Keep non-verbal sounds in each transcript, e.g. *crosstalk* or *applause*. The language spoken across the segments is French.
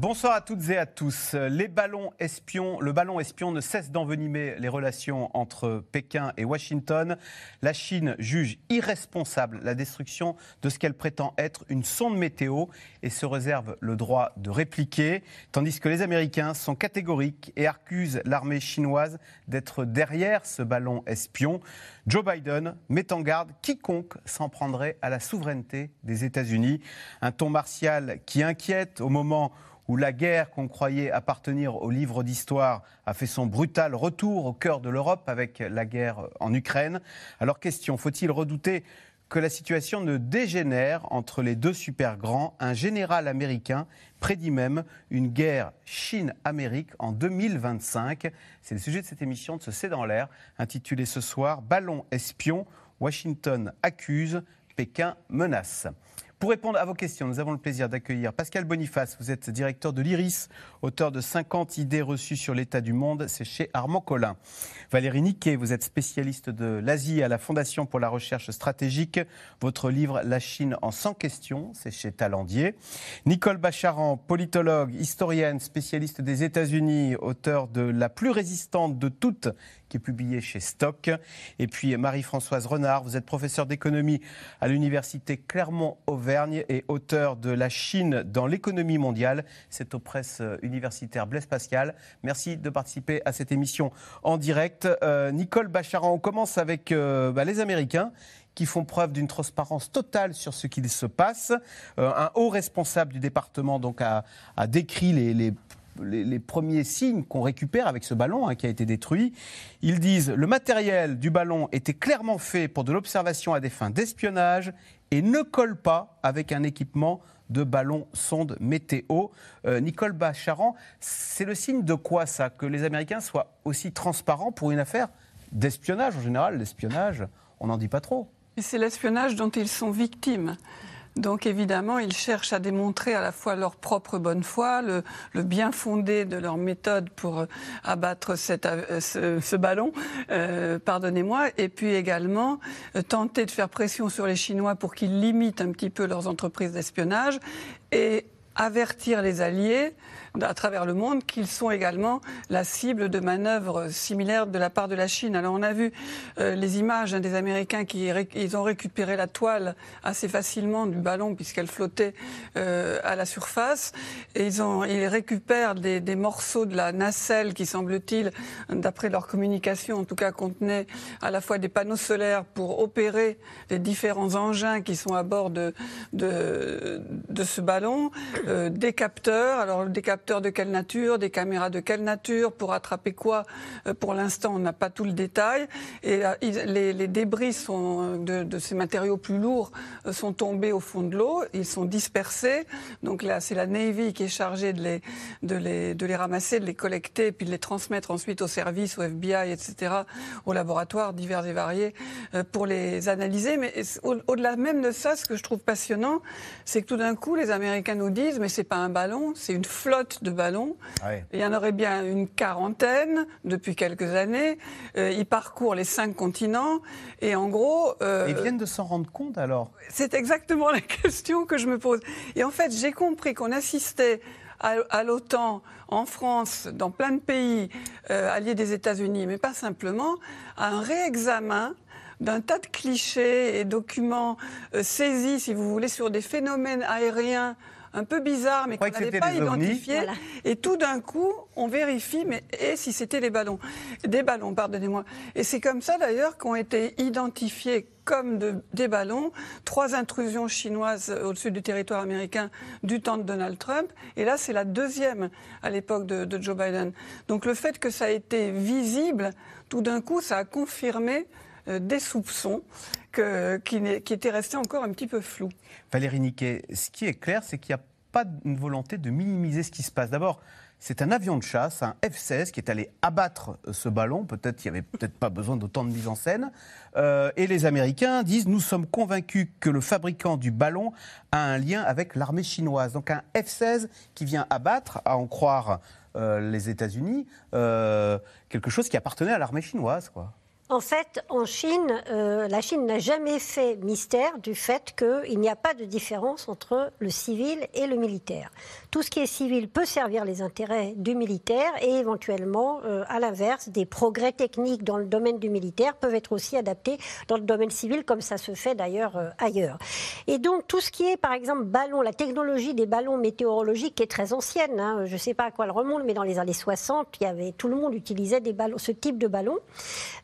Bonsoir à toutes et à tous. Les ballons espions, le ballon espion ne cesse d'envenimer les relations entre Pékin et Washington. La Chine juge irresponsable la destruction de ce qu'elle prétend être une sonde météo et se réserve le droit de répliquer, tandis que les Américains sont catégoriques et accusent l'armée chinoise d'être derrière ce ballon espion. Joe Biden met en garde quiconque s'en prendrait à la souveraineté des États-Unis. Un ton martial qui inquiète au moment la guerre qu'on croyait appartenir au livre d'histoire a fait son brutal retour au cœur de l'Europe avec la guerre en Ukraine. Alors question, faut-il redouter que la situation ne dégénère entre les deux super grands Un général américain prédit même une guerre Chine-Amérique en 2025. C'est le sujet de cette émission de ce C'est dans l'air, intitulée ce soir Ballon espion, Washington accuse, Pékin menace. Pour répondre à vos questions, nous avons le plaisir d'accueillir Pascal Boniface. Vous êtes directeur de l'IRIS, auteur de 50 idées reçues sur l'état du monde. C'est chez Armand Collin. Valérie Niquet, vous êtes spécialiste de l'Asie à la Fondation pour la recherche stratégique. Votre livre La Chine en 100 questions, c'est chez Talandier. Nicole Bacharan, politologue, historienne, spécialiste des États-Unis, auteur de La plus résistante de toutes qui est publié chez Stock. Et puis Marie-Françoise Renard, vous êtes professeure d'économie à l'université Clermont-Auvergne et auteur de La Chine dans l'économie mondiale. C'est aux presses universitaires Blaise Pascal. Merci de participer à cette émission en direct. Euh, Nicole Bacharan, on commence avec euh, bah, les Américains qui font preuve d'une transparence totale sur ce qu'il se passe. Euh, un haut responsable du département donc a, décrit les les, premiers signes qu'on récupère avec ce ballon hein, qui a été détruit. Ils disent le matériel du ballon était clairement fait pour de l'observation à des fins d'espionnage et ne colle pas avec un équipement de ballon sonde météo. Euh, Nicole Bacharan, c'est le signe de quoi ça Que les Américains soient aussi transparents pour une affaire d'espionnage en général L'espionnage, on n'en dit pas trop. C'est l'espionnage dont ils sont victimes. Donc évidemment, ils cherchent à démontrer à la fois leur propre bonne foi, le, bien fondé de leur méthode pour euh, abattre euh, ce, ballon, euh, pardonnez-moi, et puis également tenter de faire pression sur les Chinois pour qu'ils limitent un petit peu leurs entreprises d'espionnage et avertir les alliés à travers le monde qu'ils sont également la cible de manœuvres similaires de la part de la Chine. Alors on a vu euh, les images hein, des Américains qui ils ont récupéré la toile assez facilement du ballon puisqu'elle flottait euh, à la surface et ils, ont, ils récupèrent des, morceaux de la nacelle qui semble-t-il, d'après leur communication en tout cas, contenaient à la fois des panneaux solaires pour opérer les différents engins qui sont à bord de, de, de ce ballon, euh, des capteurs. Alors des capteurs de quelle nature, des caméras de quelle nature, pour attraper quoi. Euh, pour l'instant, on n'a pas tout le détail. Et euh, les, débris sont, euh, de, ces matériaux plus lourds sont tombés au fond de l'eau, ils sont dispersés. Donc là, c'est la Navy qui est chargée de les, de, les, de les ramasser, de les collecter, puis de les transmettre ensuite au service, au FBI, etc., aux laboratoires divers et variés, pour les analyser. Mais au-delà même de ça, ce que je trouve passionnant, c'est que tout d'un coup, les Américains nous disent, mais c'est pas un ballon, c'est une flotte de ballons. Il y en aurait bien une quarantaine depuis quelques années. Euh, ils parcourent les cinq continents et en gros. Euh, ils viennent de s'en rendre compte alors C'est exactement *laughs* la question que je me pose. Et en fait, j'ai compris qu'on assistait à, l'OTAN, en France, dans plein de pays euh, alliés des États-Unis, mais pas simplement, à un réexamen d'un tas de clichés et documents saisis, si vous voulez, sur des phénomènes aériens un peu bizarre, mais qu'on n'avait pas identifié. Et tout d'un coup, on vérifie, mais et si c'était des ballons Des ballons, pardonnez-moi. Et c'est comme ça d'ailleurs qu'ont été identifiés comme des ballons, trois intrusions chinoises au-dessus du territoire américain du temps de Donald Trump. Et là, c'est la deuxième à l'époque de, Joe Biden. Donc le fait que ça a été visible, tout d'un coup, ça a confirmé euh, des soupçons qui, qui étaient restés encore un petit peu flous. Valérie Niquet, ce qui est clair, c'est qu'il n'y a pas une volonté de minimiser ce qui se passe. D'abord, C'est un avion de chasse, un F-16, qui est allé abattre euh, ce ballon. Peut-être qu'il n'y avait peut-être pas besoin d'autant de mise en scène. Euh, et les Américains disent Nous sommes convaincus que le fabricant du ballon a un lien avec l'armée chinoise. Donc un F-16 qui vient abattre, à en croire euh, les États-Unis, quelque chose qui appartenait à l'armée chinoise. En fait, en Chine, euh, la Chine n'a jamais fait mystère du fait qu'il n'y a pas de différence entre le civil et le militaire. Tout ce qui est civil peut servir les intérêts du militaire et éventuellement, euh, à l'inverse, des progrès techniques dans le domaine du militaire peuvent être aussi adaptés dans le domaine civil, comme ça se fait d'ailleurs euh, ailleurs. Et donc, tout ce qui est, par exemple, ballon, la technologie des ballons météorologiques est très ancienne. Hein. je ne sais pas à quoi elle remonte, mais dans les années 60, il y avait, tout le monde utilisait ce type de ballon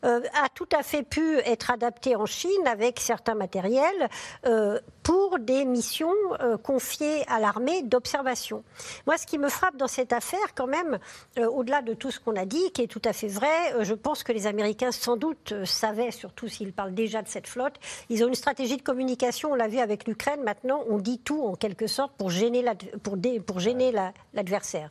a tout à fait pu être adapté en Chine avec certains matériels euh, pour des missions euh, confiées à l'armée d'observation. Moi, ce qui me frappe dans cette affaire, quand même, euh, au-delà de tout ce qu'on a dit, qui est tout à fait vrai, je pense que les Américains, sans doute, savaient, surtout s'ils parlent déjà de cette flotte, ils ont une stratégie de communication, on l'a vu avec l'Ukraine, maintenant, on dit tout, en quelque sorte, pour gêner l'adversaire.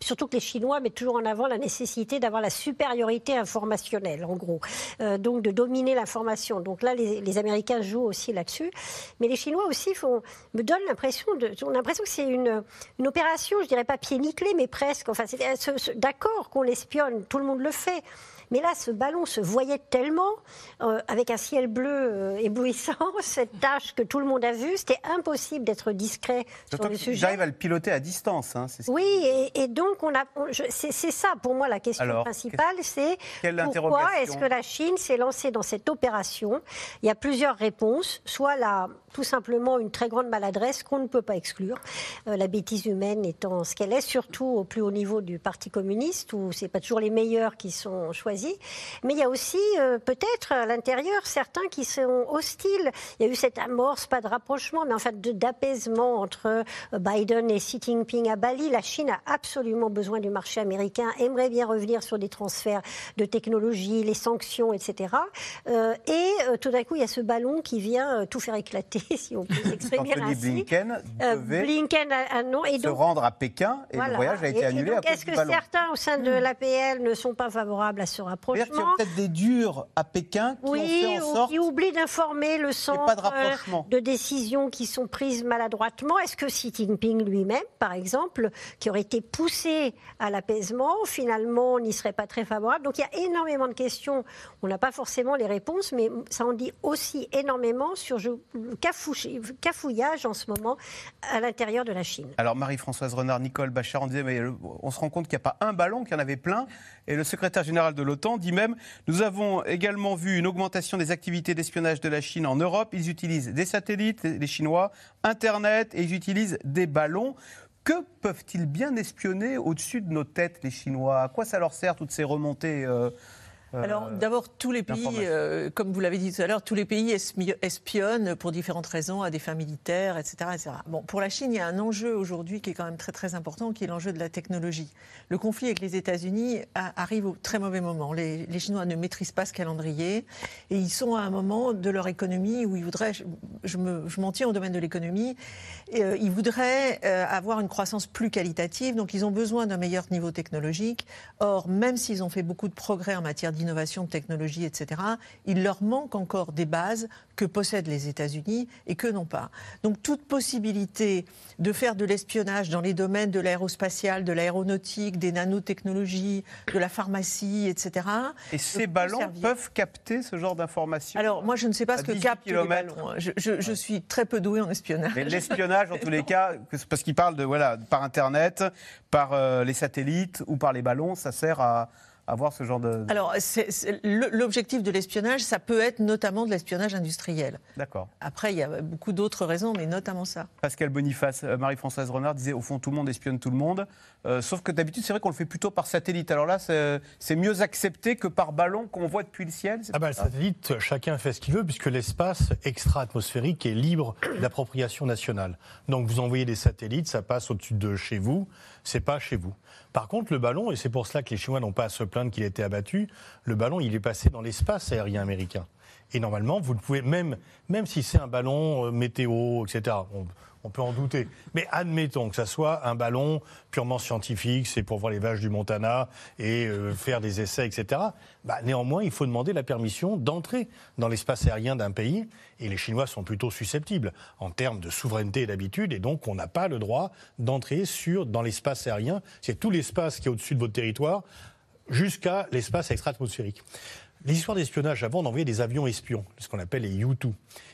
Surtout que les Chinois mettent toujours en avant la nécessité d'avoir la supériorité informationnelle, en gros. Euh, donc de dominer l'information. Donc là, les, Américains jouent aussi là-dessus. Mais les Chinois aussi me donnent l'impression, de, on a l'impression que c'est une opération, je dirais pas pied nickelé, mais presque. Enfin, d'accord qu'on l'espionne, tout le monde le fait. Mais là, ce ballon se voyait tellement, euh, avec un ciel bleu euh, éblouissant, *laughs* cette tâche que tout le monde a vue, c'était impossible d'être discret sur le sujet. J'arrive à le piloter à distance. Hein, oui, et, donc on a, c'est ça pour moi la question principale, c'est pourquoi est-ce que la Chine s'est lancée dans cette opération? Il y a plusieurs réponses. Soit la, tout simplement une très grande maladresse qu'on ne peut pas exclure, euh, la bêtise humaine étant ce qu'elle est, surtout au plus haut niveau du Parti communiste, où c'est pas toujours les meilleurs qui sont choisis. Mais il y a aussi euh, peut-être à l'intérieur certains qui sont hostiles. Il y a eu cette amorce, pas de rapprochement, mais en fait d'apaisement entre euh, Biden et Xi Jinping à Bali. La Chine a absolument besoin du marché américain, aimerait bien revenir sur des transferts de technologie, les sanctions, etc. et tout d'un coup, il y a ce ballon qui vient tout faire éclater *laughs* si on peut s'exprimer ainsi. Blinken euh, devait Blinken a, non, et donc, se rendre à Pékin et le voyage a été annulé. Est-ce que certains au sein de hmm. l'APL ne sont pas favorables à ce rapprochement Il y a peut-être des durs à Pékin qui oui, ont fait en sorte... qui oublient d'informer le centre de, de, décisions qui sont prises maladroitement. Est-ce que Xi Jinping lui-même, par exemple, qui aurait été poussé à l'apaisement, finalement n'y serait pas très favorable? Donc il y a énormément de questions. On n'a pas forcément les réponses, mais ça en dit aussi énormément sur le cafouillage en ce moment à l'intérieur de la Chine. Alors Marie-Françoise Renard, Nicole Bachar, on disait, mais on se rend compte qu'il n'y a pas un ballon, qu'il y en avait plein. Et le secrétaire général de l'OTAN dit même, nous avons également vu une augmentation des activités d'espionnage de la Chine en Europe. Ils utilisent des satellites, les Chinois, Internet, et ils utilisent des ballons. Que peuvent-ils bien espionner au-dessus de nos têtes, les Chinois? À quoi ça leur sert, toutes ces remontées euh, Alors d'abord, tous les pays, euh, comme vous l'avez dit tout à l'heure, tous les pays espionnent pour différentes raisons à des fins militaires, etc., etc. Bon, pour la Chine, il y a un enjeu aujourd'hui qui est quand même très très important, qui est l'enjeu de la technologie. Le conflit avec les États-Unis arrive au très mauvais moment. Les, Chinois ne maîtrisent pas ce calendrier et ils sont à un moment de leur économie où ils voudraient, je, m'en tiens au domaine de l'économie, euh, ils voudraient avoir une croissance plus qualitative, donc ils ont besoin d'un meilleur niveau technologique. Or, même s'ils ont fait beaucoup de progrès en matière d'innovation, de technologie, etc., il leur manque encore des bases que possèdent les États-Unis et que n'ont pas. Donc toute possibilité de faire de l'espionnage dans les domaines de l'aérospatial, de l'aéronautique, des nanotechnologies, de la pharmacie, etc. Et ces ballons peuvent capter ce genre d'informations Alors moi je ne sais pas ce que captent les ballons. Je, suis très peu doué en espionnage. Mais l'espionnage en tous les cas, parce qu'il parle de voilà par Internet, par euh, les satellites ou par les ballons, ça sert à avoir ce genre de... Alors, l'objectif de l'espionnage, ça peut être notamment de l'espionnage industriel. D'accord. Après, il y a beaucoup d'autres raisons, mais notamment ça. Pascal Boniface, euh, Marie-Françoise Renard disait, au fond, tout le monde espionne tout le monde. Euh, sauf que d'habitude, c'est vrai qu'on le fait plutôt par satellite. Alors là, c'est mieux accepté que par ballon qu'on voit depuis le ciel Ah bah, le satellite, chacun fait ce qu'il veut, puisque l'espace extra-atmosphérique est libre d'appropriation nationale. Donc vous envoyez des satellites, ça passe au-dessus de chez vous, c'est pas chez vous. Par contre, le ballon, et c'est pour cela que les Chinois n'ont pas à se plaindre qu'il ait été abattu, le ballon, il est passé dans l'espace aérien américain. Et normalement, vous ne pouvez même, même si c'est un ballon euh, météo, etc. peut en douter. Mais admettons que ça soit un ballon purement scientifique, c'est pour voir les vaches du Montana et euh, faire des essais, etc. Bah, néanmoins, il faut demander la permission d'entrer dans l'espace aérien d'un pays. Et les Chinois sont plutôt susceptibles en termes de souveraineté et d'habitude. Et donc, on n'a pas le droit d'entrer sur, dans l'espace aérien. C'est tout l'espace qui est au-dessus de votre territoire jusqu'à l'espace extra-atmosphérique. Les histoires d'espionnage, avant, on envoyait des avions espions, ce qu'on appelle les U-2.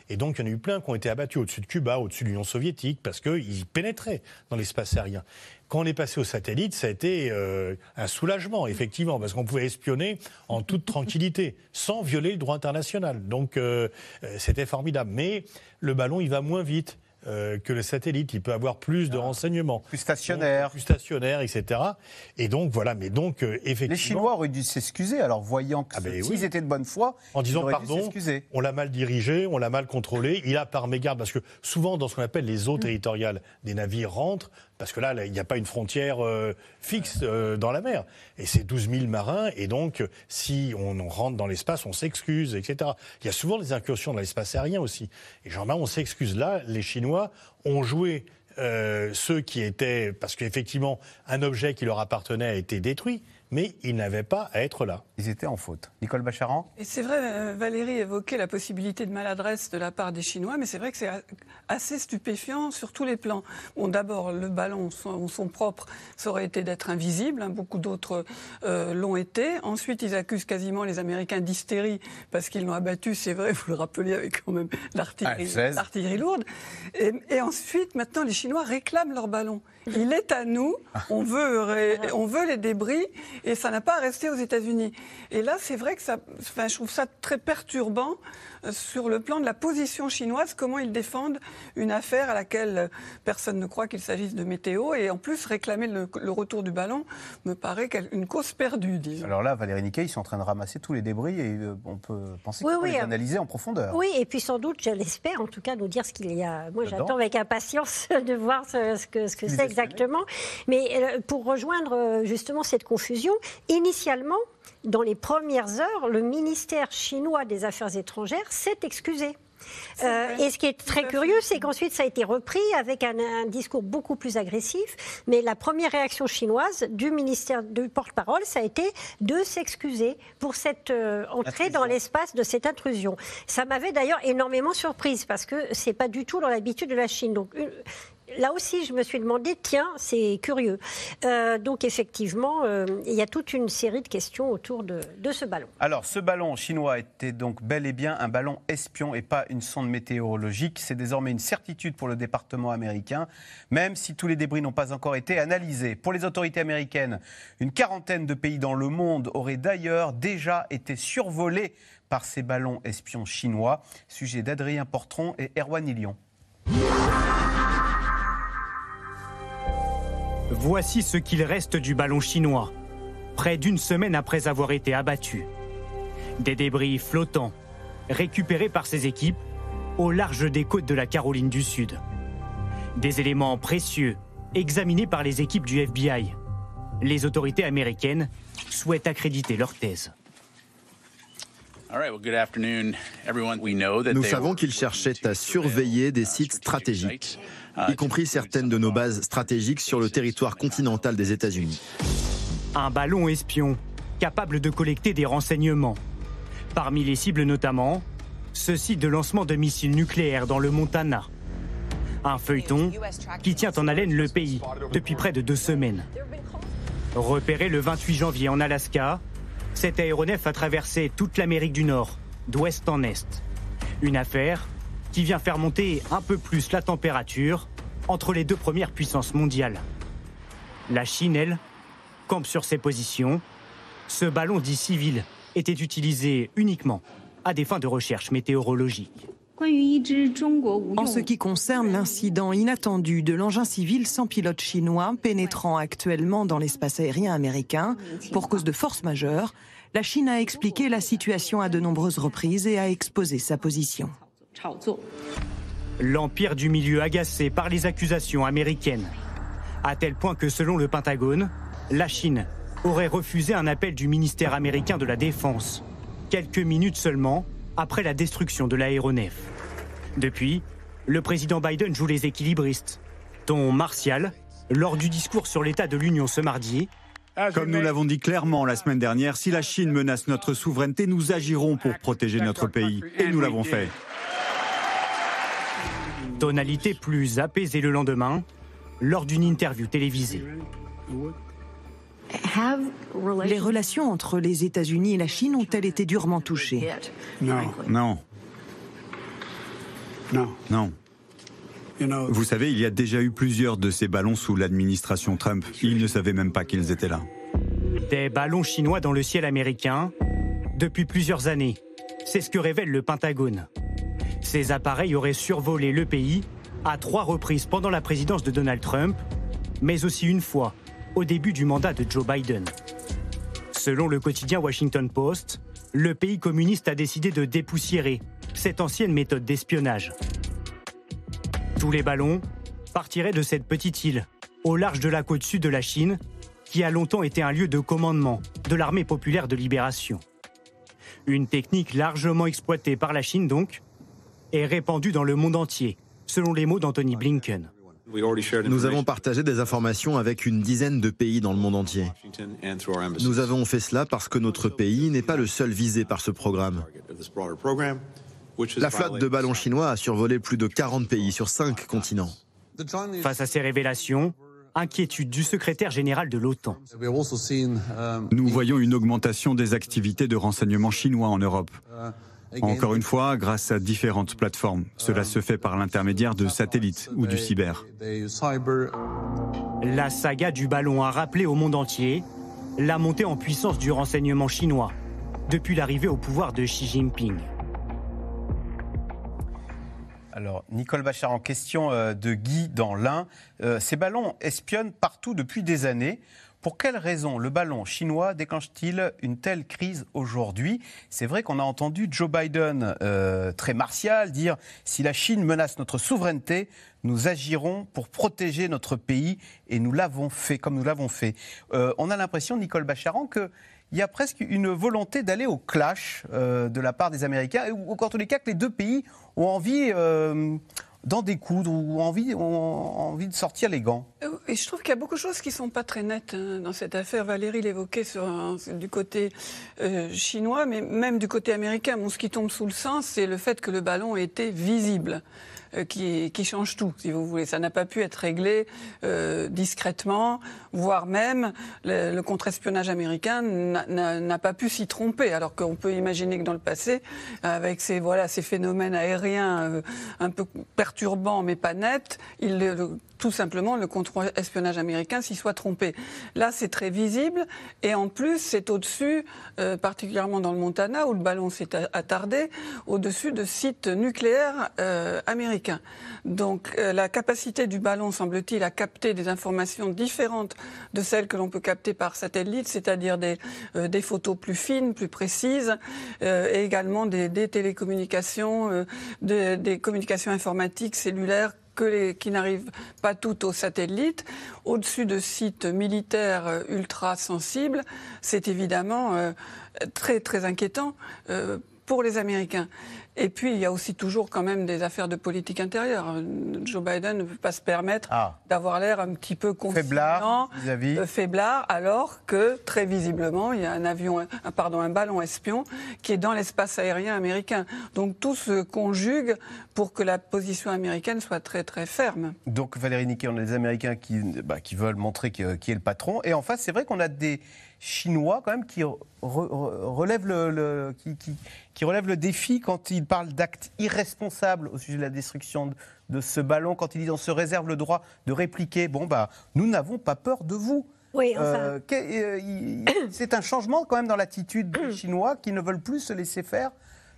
Et donc, il y en a eu plein qui ont été abattus au-dessus de Cuba, au-dessus de l'Union soviétique, parce qu'ils pénétraient dans l'espace aérien. Quand on est passé au satellite, ça a été euh, un soulagement, effectivement, parce qu'on pouvait espionner en toute tranquillité, sans violer le droit international. Donc, euh, euh, c'était formidable. Mais le ballon, il va moins vite. Euh, que le satellite. Il peut avoir plus de ah. renseignements. Plus stationnaire. plus stationnaire, etc. Et donc, voilà. Mais donc, effectivement. Les Chinois auraient dû s'excuser, alors voyant que ah ben s'ils étaient de bonne foi. En disant, pardon, on l'a mal dirigé, on l'a mal contrôlé. Il a par mégarde, parce que souvent, dans ce qu'on appelle les eaux mm. territoriales, des navires rentrent parce que là, il n'y a pas une frontière euh, fixe euh, dans la mer. Et c'est 12 000 marins, et donc si on, rentre dans l'espace, on s'excuse, etc. Il y a souvent des incursions dans l'espace aérien aussi. Et genre, on s'excuse. Là, les Chinois ont joué euh, ceux qui étaient, parce qu'effectivement, un objet qui leur appartenait a été détruit, mais ils n'avaient pas à être là. Ils étaient en faute. Nicole Bacharan Et c'est vrai, euh, Valérie évoquait la possibilité de maladresse de la part des Chinois, mais c'est vrai que c'est assez stupéfiant sur tous les plans. Bon, d'abord, le ballon, son, son, propre, ça aurait été d'être invisible. Hein, beaucoup d'autres euh, l'ont été. Ensuite, ils accusent quasiment les Américains d'hystérie parce qu'ils l'ont abattu, c'est vrai, vous le rappelez avec quand même l'artillerie lourde. Et, et ensuite, maintenant, les Chinois réclament leur ballon. Il est à nous, on veut, on veut les débris et ça n'a pas à rester aux États-Unis. Et là, c'est vrai que ça, enfin, je trouve ça très perturbant sur le plan de la position chinoise, comment ils défendent une affaire à laquelle euh, personne ne croit qu'il s'agisse de météo. Et en plus, réclamer le, retour du ballon me paraît une cause perdue, disons. Alors là, Valérie Niquet, ils sont en train de ramasser tous les débris et euh, on peut penser qu'ils les analyser en profondeur. Oui, et puis sans doute, je l'espère, en tout cas, nous dire ce qu'il y a. Moi, j'attends avec impatience *laughs* de voir ce, que c'est que exactement. Mais pour rejoindre justement cette confusion, initialement, dans les premières heures, le ministère chinois des Affaires étrangères s'est excusé. Euh, et ce qui est très curieux, c'est qu'ensuite ça a été repris avec un, discours beaucoup plus agressif. Mais la première réaction chinoise du ministère du porte-parole, ça a été de s'excuser pour cette euh, entrée dans l'espace de cette intrusion. Ça m'avait d'ailleurs énormément surprise parce que c'est pas du tout dans l'habitude de la Chine. Donc là aussi, je me suis demandé, tiens, c'est curieux. Euh, donc effectivement, euh, il y a toute une série de questions autour de, ce ballon. Alors, ce ballon chinois était donc bel et bien un ballon espion et pas une sonde météorologique. C'est désormais une certitude pour le département américain, même si tous les débris n'ont pas encore été analysés. Pour les autorités américaines, une quarantaine de pays dans le monde auraient d'ailleurs déjà été survolés par ces ballons espions chinois. Sujet d'Adrien Portron et Erwan Ilion. Voici ce qu'il reste du ballon chinois, près d'une semaine après avoir été abattu. Des débris flottants, récupérés par ses équipes au large des côtes de la Caroline du Sud. Des éléments précieux, examinés par les équipes du FBI. Les autorités américaines souhaitent accréditer leur thèse. Nous savons qu'ils cherchaient à surveiller des sites stratégiques y compris certaines de nos bases stratégiques sur le territoire continental des États-Unis. Un ballon espion, capable de collecter des renseignements. Parmi les cibles notamment, ce site de lancement de missiles nucléaires dans le Montana. Un feuilleton qui tient en haleine le pays depuis près de deux semaines. Repéré le 28 janvier en Alaska, cet aéronef a traversé toute l'Amérique du Nord, d'ouest en est. Une affaire qui vient faire monter un peu plus la température entre les deux premières puissances mondiales. La Chine, elle, campe sur ses positions. Ce ballon dit civil était utilisé uniquement à des fins de recherche météorologique. En ce qui concerne l'incident inattendu de l'engin civil sans pilote chinois pénétrant actuellement dans l'espace aérien américain pour cause de force majeure, la Chine a expliqué la situation à de nombreuses reprises et a exposé sa position. L'empire du milieu agacé par les accusations américaines. À tel point que selon le Pentagone, la Chine aurait refusé un appel du ministère américain de la Défense, quelques minutes seulement après la destruction de l'aéronef. Depuis, le président Biden joue les équilibristes. Ton martial, lors du discours sur l'état de l'Union ce mardi, comme nous l'avons dit clairement la semaine dernière, si la Chine menace notre souveraineté, nous agirons pour protéger notre pays. Et nous l'avons fait. Tonalité plus apaisée le lendemain, lors d'une interview télévisée. Les relations entre les États-Unis et la Chine ont-elles été durement touchées? Non. Non. Non. Vous savez, il y a déjà eu plusieurs de ces ballons sous l'administration Trump. Ils ne savaient même pas qu'ils étaient là. Des ballons chinois dans le ciel américain depuis plusieurs années. C'est ce que révèle le Pentagone. Ces appareils auraient survolé le pays à trois reprises pendant la présidence de Donald Trump, mais aussi une fois au début du mandat de Joe Biden. Selon le quotidien Washington Post, le pays communiste a décidé de dépoussiérer cette ancienne méthode d'espionnage. Tous les ballons partiraient de cette petite île, au large de la côte sud de la Chine, qui a longtemps été un lieu de commandement de l'armée populaire de libération. Une technique largement exploitée par la Chine donc, et répandue dans le monde entier, selon les mots d'Anthony Blinken. Nous avons partagé des informations avec une dizaine de pays dans le monde entier. Nous avons fait cela parce que notre pays n'est pas le seul visé par ce programme. La flotte de ballons chinois a survolé plus de 40 pays sur 5 continents. Face à ces révélations, inquiétude du secrétaire général de l'OTAN. Nous voyons une augmentation des activités de renseignement chinois en Europe. Encore une fois, grâce à différentes plateformes. Cela se fait par l'intermédiaire de satellites ou du cyber. La saga du ballon a rappelé au monde entier la montée en puissance du renseignement chinois depuis l'arrivée au pouvoir de Xi Jinping. Alors, Nicole Bachar, en question euh, de Guy dans l'Ain, euh, ces ballons espionnent partout depuis des années. Pour quelles raisons le ballon chinois déclenche-t-il une telle crise aujourd'hui? C'est vrai qu'on a entendu Joe Biden, euh, très martial, dire si la Chine menace notre souveraineté, nous agirons pour protéger notre pays et nous l'avons fait comme nous l'avons fait. Euh, on a l'impression, Nicole Bacharan, que il y a presque une volonté d'aller au clash euh, de la part des Américains, ou en tous les cas que les deux pays ont envie d'en découdre ou envie, ont envie de sortir les gants Et je trouve qu'il y a beaucoup de choses qui ne sont pas très nettes hein, dans cette affaire. Valérie l'évoquait du côté euh, chinois, mais même du côté américain. Ce qui tombe sous le sens, c'est le fait que le ballon était visible. Euh, qui, qui, change tout, si vous voulez. Ça n'a pas pu être réglé euh, discrètement, voire même le, le contre-espionnage américain n'a pas pu s'y tromper, alors qu'on peut imaginer que dans le passé, avec ces, voilà, ces phénomènes aériens euh, un peu perturbants mais pas nets, il, tout simplement le contre-espionnage américain s'y soit trompé. Là, c'est très visible et en plus, c'est au-dessus, euh, particulièrement dans le Montana, où le ballon s'est attardé, au-dessus de sites nucléaires euh, américains. Donc, euh, la capacité du ballon, semble-t-il, à capter des informations différentes de celles que l'on peut capter par satellite, c'est-à-dire des, des photos plus fines, plus précises, et également des télécommunications, des communications informatiques cellulaires qui n'arrivent pas toutes au satellite, au-dessus de sites militaires euh, ultra sensibles, c'est évidemment euh, très très inquiétant. Euh, pour les Américains. Et puis, il y a aussi toujours quand même des affaires de politique intérieure. Joe Biden ne peut pas se permettre ah. d'avoir l'air un petit peu faiblard, euh, faiblard, alors que très visiblement, il y a un avion, un, pardon, un ballon espion qui est dans l'espace aérien américain. Donc tout se conjugue pour que la position américaine soit très très ferme. Donc Valérie Niquet, on a des Américains qui, bah, qui veulent montrer qui, qui est le patron, et en face, c'est vrai qu'on a des chinois quand même qui relèvent le, qui, relève le défi quand il parle d'actes irresponsables au sujet de la destruction de, ce ballon, quand il dit on se réserve le droit de répliquer. Bon bah nous n'avons pas peur de vous. Oui, euh, euh, c'est un changement quand même dans l'attitude des Chinois qui ne veulent plus se laisser faire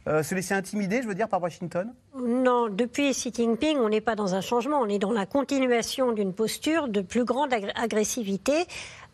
euh, se laisser intimider, je veux dire, par Washington Non, depuis Xi Jinping, on n'est pas dans un changement, on est dans la continuation d'une posture de plus grande agressivité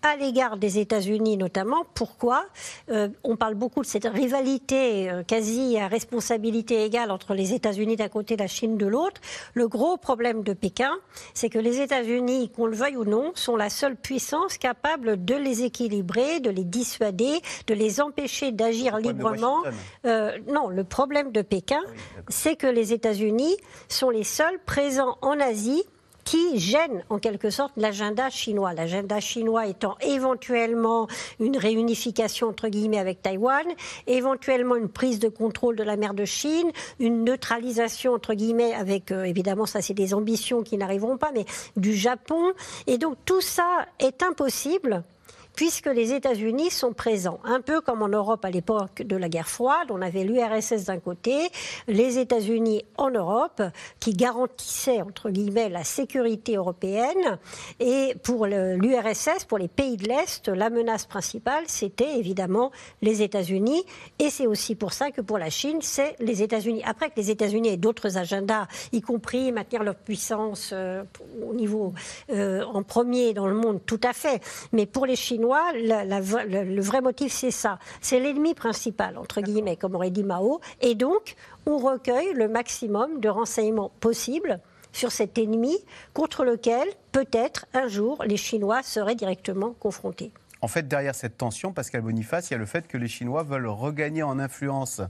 à l'égard des États-Unis notamment. Pourquoi euh, On parle beaucoup de cette rivalité euh, quasi à responsabilité égale entre les États-Unis d'un côté et la Chine de l'autre. Le gros problème de Pékin, c'est que les États-Unis, qu'on le veuille ou non, sont la seule puissance capable de les équilibrer, de les dissuader, de les empêcher d'agir librement. Euh, non, le problème de Pékin, c'est que les États-Unis sont les seuls présents en Asie qui gêne en quelque sorte l'agenda chinois. L'agenda chinois étant éventuellement une réunification entre guillemets avec Taïwan, éventuellement une prise de contrôle de la mer de Chine, une neutralisation entre guillemets avec euh, évidemment ça c'est des ambitions qui n'arriveront pas, mais du Japon. Et donc tout ça est impossible puisque les États-Unis sont présents. Un peu comme en Europe à l'époque de la guerre froide, on avait l'URSS d'un côté, les États-Unis en Europe, qui garantissaient, entre guillemets, la sécurité européenne. Et pour l'URSS, pour les pays de l'Est, la menace principale, c'était évidemment les États-Unis. Et c'est aussi pour ça que pour la Chine, c'est les États-Unis. Après que les États-Unis aient d'autres agendas, y compris maintenir leur puissance euh, au niveau euh, en premier dans le monde, tout à fait. Mais pour les Chinois, le, vrai motif, c'est ça. C'est l'ennemi principal, entre guillemets, comme aurait dit Mao. Et donc, on recueille le maximum de renseignements possibles sur cet ennemi contre lequel, peut-être, un jour, les Chinois seraient directement confrontés. En fait, derrière cette tension, Pascal Boniface, il y a le fait que les Chinois veulent regagner en influence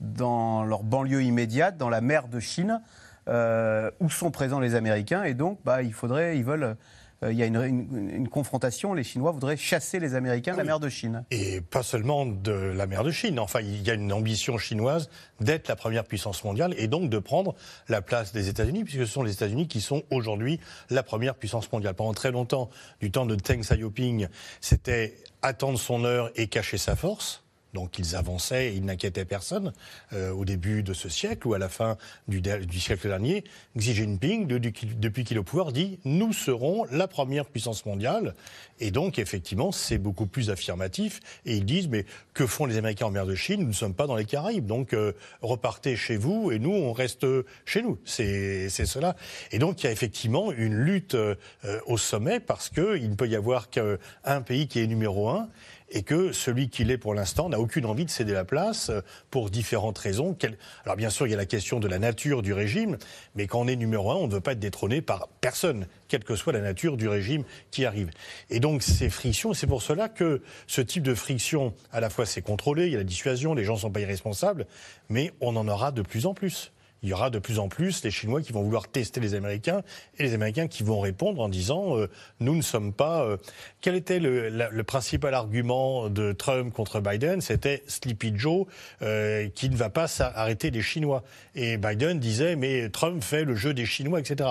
dans leur banlieue immédiate, dans la mer de Chine, euh, où sont présents les Américains. Et donc, bah, il faudrait, ils veulent il y a une, confrontation. Les Chinois voudraient chasser les Américains de la mer de Chine. Et pas seulement de la mer de Chine. Enfin, il y a une ambition chinoise d'être la première puissance mondiale et donc de prendre la place des États-Unis, puisque ce sont les États-Unis qui sont aujourd'hui la première puissance mondiale. Pendant très longtemps, du temps de Deng Xiaoping, c'était attendre son heure et cacher sa force. Donc ils avançaient et ils n'inquiétaient personne euh, au début de ce siècle ou à la fin du, siècle dernier. Xi Jinping, depuis qu'il est au pouvoir, dit nous serons la première puissance mondiale. Et donc effectivement, c'est beaucoup plus affirmatif. Et ils disent mais que font les Américains en mer de Chine? Nous ne sommes pas dans les Caraïbes, donc euh, repartez chez vous et nous on reste chez nous. C'est cela. Et donc il y a effectivement une lutte euh, au sommet parce qu'il ne peut y avoir qu'un pays qui est numéro un et que celui qu'il est pour l'instant n'a aucune envie de céder la place euh, pour différentes raisons. Alors bien sûr, il y a la question de la nature du régime, mais quand on est numéro un, on ne veut pas être détrôné par personne, quelle que soit la nature du régime qui arrive. Et donc ces frictions, c'est pour cela que ce type de friction, à la fois c'est contrôlé, il y a la dissuasion, les gens ne sont pas irresponsables, mais on en aura de plus en plus il y aura de plus en plus les Chinois qui vont vouloir tester les Américains et les Américains qui vont répondre en disant euh, nous ne sommes pas. Euh, quel était le, le, principal argument de Trump contre Biden? C'était Sleepy Joe euh, qui ne va pas arrêter les Chinois. Et Biden disait mais Trump fait le jeu des Chinois, etc.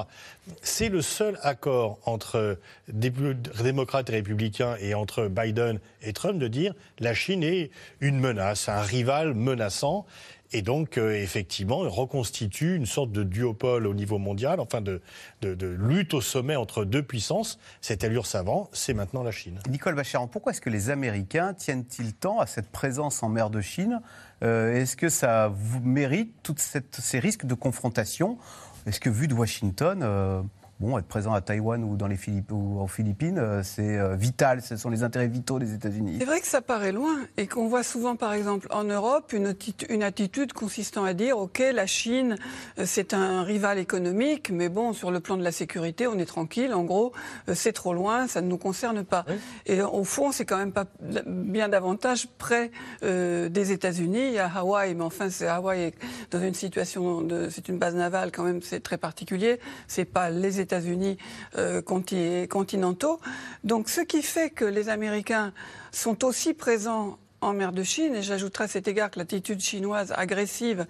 C'est le seul accord entre démocrates et républicains et entre Biden et Trump de dire la Chine est une menace, un rival menaçant et donc euh, effectivement reconstitue une sorte de duopole au niveau mondial, enfin de, lutte au sommet entre deux puissances. Cette allure savant, c'est maintenant la Chine. Nicole Bacharan, pourquoi est-ce que les Américains tiennent-ils tant à cette présence en mer de Chine? Euh, Est-ce que ça vous mérite tous ces risques de confrontation? Est-ce que vu de Washington, euh, bon, être présent à Taïwan ou, dans les Philippines, ou aux Philippines, euh, c'est euh, vital, ce sont les intérêts vitaux des États-Unis. C'est vrai que ça paraît loin et qu'on voit souvent, par exemple, en Europe, une, une attitude consistant à dire, OK, la Chine, euh, c'est un rival économique, mais bon, sur le plan de la sécurité, on est tranquille, en gros, c'est trop loin, ça ne nous concerne pas. Et au fond, c'est quand même pas bien davantage près des États-Unis. Il y a Hawaï, mais enfin, c'est Hawaï dans une situation de, c'est une base navale quand même, c'est très particulier. C'est pas les États États-Unis euh, continentaux. Donc ce qui fait que les Américains sont aussi présents en mer de Chine, et j'ajouterai à cet égard que l'attitude chinoise agressive,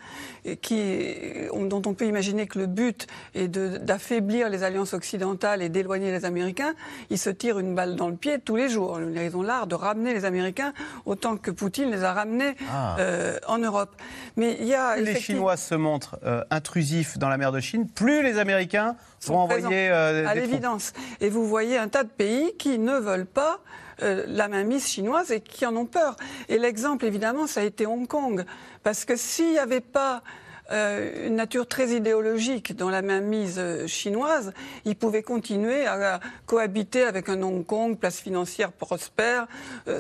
qui, dont on peut imaginer que le but est d'affaiblir les alliances occidentales et d'éloigner les Américains, ils se tirent une balle dans le pied tous les jours. Ils ont l'art de ramener les Américains autant que Poutine les a ramenés ah. euh, en Europe. Mais il y a plus les Chinois se montrent euh, intrusifs dans la mer de Chine, plus les Américains vont envoyer euh, à l'évidence. Et vous voyez un tas de pays qui ne veulent pas euh, la mainmise chinoise et qui en ont peur. Et l'exemple, évidemment, ça a été Hong Kong. Parce que s'il n'y avait pas une nature très idéologique dans la mainmise chinoise, ils pouvaient continuer à cohabiter avec un Hong Kong, place financière prospère,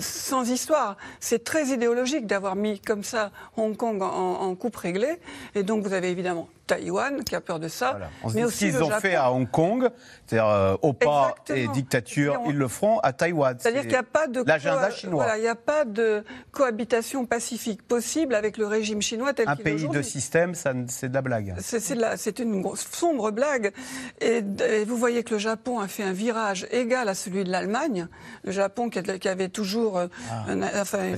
sans histoire. C'est très idéologique d'avoir mis comme ça Hong Kong en coupe réglée. Et donc vous avez évidemment Taïwan qui a peur de ça. mais aussi ce qu'ils ont fait à Hong Kong, c'est-à-dire euh, OPA et dictature, ils le feront à Taïwan. C'est-à-dire qu'il n'y a pas de l'agenda chinois. Voilà, il n'y a pas de cohabitation pacifique possible avec le régime chinois tel qu'il est Un pays de système, c'est de la blague. C'est une sombre blague. Et, vous voyez que le Japon a fait un virage égal à celui de l'Allemagne. Le Japon qui, avait toujours euh, ah, enfin,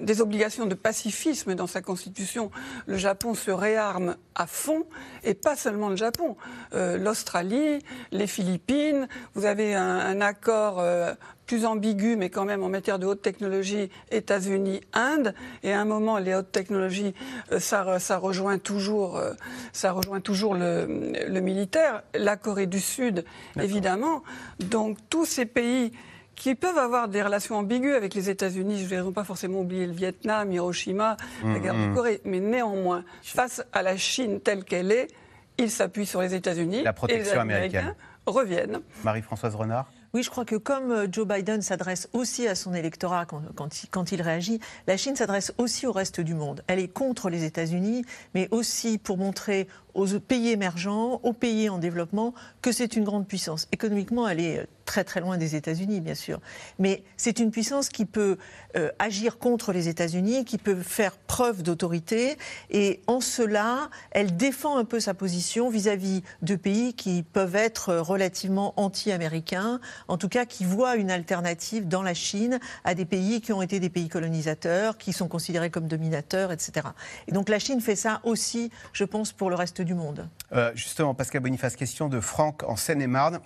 des obligations de pacifisme dans sa constitution. Le Japon se réarme à fond et pas seulement le Japon. Euh, L'Australie, les Philippines, vous avez un, accord euh, plus ambigu, mais quand même en matière de haute technologie, États-Unis, Inde. Et à un moment, les hautes technologies, euh, ça, ça, rejoint toujours, ça rejoint toujours le, le militaire. La Corée du Sud, évidemment. Donc tous ces pays qui peuvent avoir des relations ambiguës avec les États-Unis. Je ne vais pas forcément oublier le Vietnam, Hiroshima, la mmh, guerre de mmh. Corée. Mais néanmoins, face à la Chine telle qu'elle est, ils s'appuient sur les États-Unis. La protection et les Américaine. Américains reviennent. Marie-Françoise Renard oui, je crois que comme euh, Joe Biden s'adresse aussi à son électorat quand, quand, il, réagit, la Chine s'adresse aussi au reste du monde. Elle est contre les États-Unis, mais aussi pour montrer aux pays émergents, aux pays en développement, que c'est une grande puissance. Économiquement, elle est euh, très très loin des États-Unis, bien sûr. Mais c'est une puissance qui peut euh, agir contre les États-Unis, qui peut faire preuve d'autorité. Et en cela, elle défend un peu sa position vis-à-vis de pays qui peuvent être relativement anti-américains, en tout cas qui voient une alternative dans la Chine à des pays qui ont été des pays colonisateurs, qui sont considérés comme dominateurs, etc. Et donc la Chine fait ça aussi, je pense, pour le reste du monde. Euh, justement, Pascal Boniface, question de Franck en Seine-et-Marne.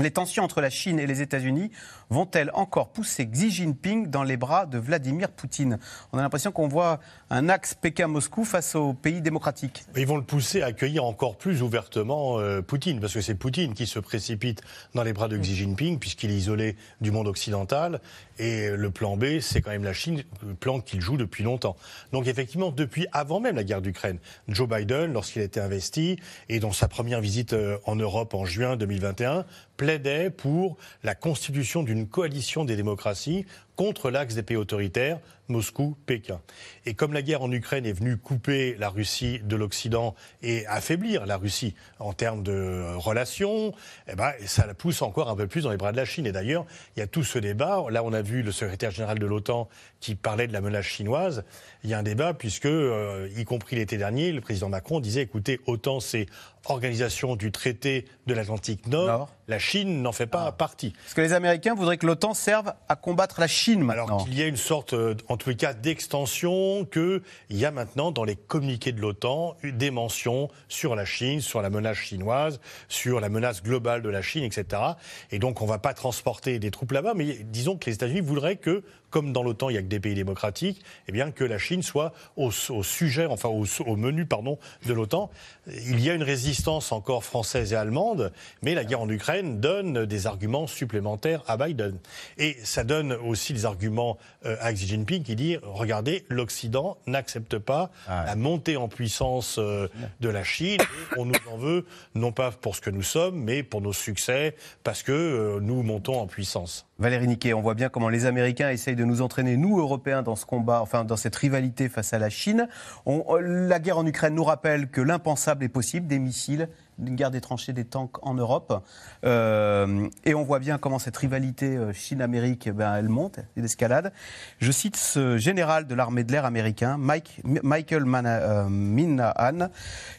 Les tensions entre la Chine et les États-Unis vont-elles encore pousser Xi Jinping dans les bras de Vladimir Poutine? On a l'impression qu'on voit un axe Pékin-Moscou face aux pays démocratiques. Ils vont le pousser à accueillir encore plus ouvertement euh, Poutine, parce que c'est Poutine qui se précipite dans les bras de Xi Jinping, puisqu'il est isolé du monde occidental. Et le plan B, c'est quand même la Chine, le plan qu'il joue depuis longtemps. Donc effectivement, depuis avant même la guerre d'Ukraine, Joe Biden, lorsqu'il a été investi, et dans sa première visite euh, en Europe en juin 2021, plaidait pour la constitution d'une coalition des démocraties contre l'axe des pays autoritaires, Moscou, Pékin. Et comme la guerre en Ukraine est venue couper la Russie de l'Occident et affaiblir la Russie en termes de relations, eh ben, ça la pousse encore un peu plus dans les bras de la Chine. Et d'ailleurs, il y a tout ce débat. Là, on a vu le secrétaire général de l'OTAN qui parlait de la menace chinoise. Il y a un débat puisque, euh, y compris l'été dernier, le président Macron disait, écoutez, OTAN, c'est organisation du traité de l'Atlantique Nord. La Chine n'en fait pas ah. partie. Parce que les Américains voudraient que l'OTAN serve à combattre la Chine maintenant. Alors qu'il y a une sorte, euh, en tous les cas, d'extension, qu'il y a maintenant dans les communiqués de l'OTAN des mentions sur la Chine, sur la menace chinoise, sur la menace globale de la Chine, etc. Et donc on ne va pas transporter des troupes là-bas, mais disons que les États-Unis voudraient que comme dans l'OTAN, il n'y a que des pays démocratiques, eh bien que la Chine soit au, sujet, enfin au, menu pardon, de l'OTAN. Il y a une résistance encore française et allemande, mais la guerre en Ukraine donne des arguments supplémentaires à Biden. Et ça donne aussi des arguments euh, à Xi Jinping qui dit, regardez, l'Occident n'accepte pas ah la montée en puissance euh, de la Chine, et on nous en veut, non pas pour ce que nous sommes, mais pour nos succès, parce que euh, nous montons en puissance. Valérie Niquet, on voit bien comment les Américains essayent de nous entraîner, nous Européens, dans ce combat, enfin dans cette rivalité face à la Chine. la guerre en Ukraine nous rappelle que l'impensable est possible, des missiles, une guerre des tranchées des tanks en Europe. Euh, et on voit bien comment cette rivalité euh, Chine-Amérique, eh ben, elle monte, elle escalade. Je cite ce général de l'armée de l'air américain, Mike, Michael euh, Minahan.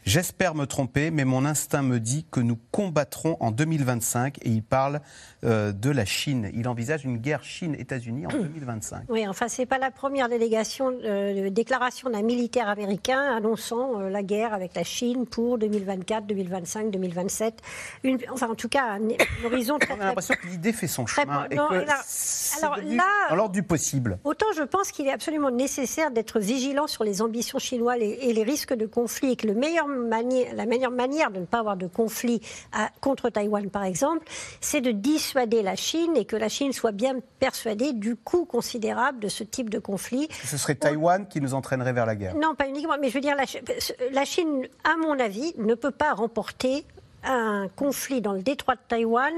J'espère me tromper, mais mon instinct me dit que nous combattrons en 2025. Et il parle de la Chine. Envisage une guerre Chine-États-Unis en 2025. Oui, enfin, c'est pas la première délégation, de déclaration d'un militaire américain annonçant la guerre avec la Chine pour 2024-2025. 2025, 2027. Une, enfin, en tout cas, un, horizon très. On a l'impression que l'idée fait son chemin et que alors, là, dans l'ordre du possible. Autant je pense qu'il est absolument nécessaire d'être vigilant sur les ambitions chinoises et les risques de conflit et que le meilleur la meilleure manière de ne pas avoir de conflit contre Taïwan, par exemple, c'est de dissuader la Chine et que la Chine soit bien persuadée du coût considérable de ce type de conflit. Ce serait Taïwan qui nous entraînerait vers la guerre Non, pas uniquement, mais je veux dire, la Chine, à mon avis, ne peut pas remporter un conflit dans le détroit de Taïwan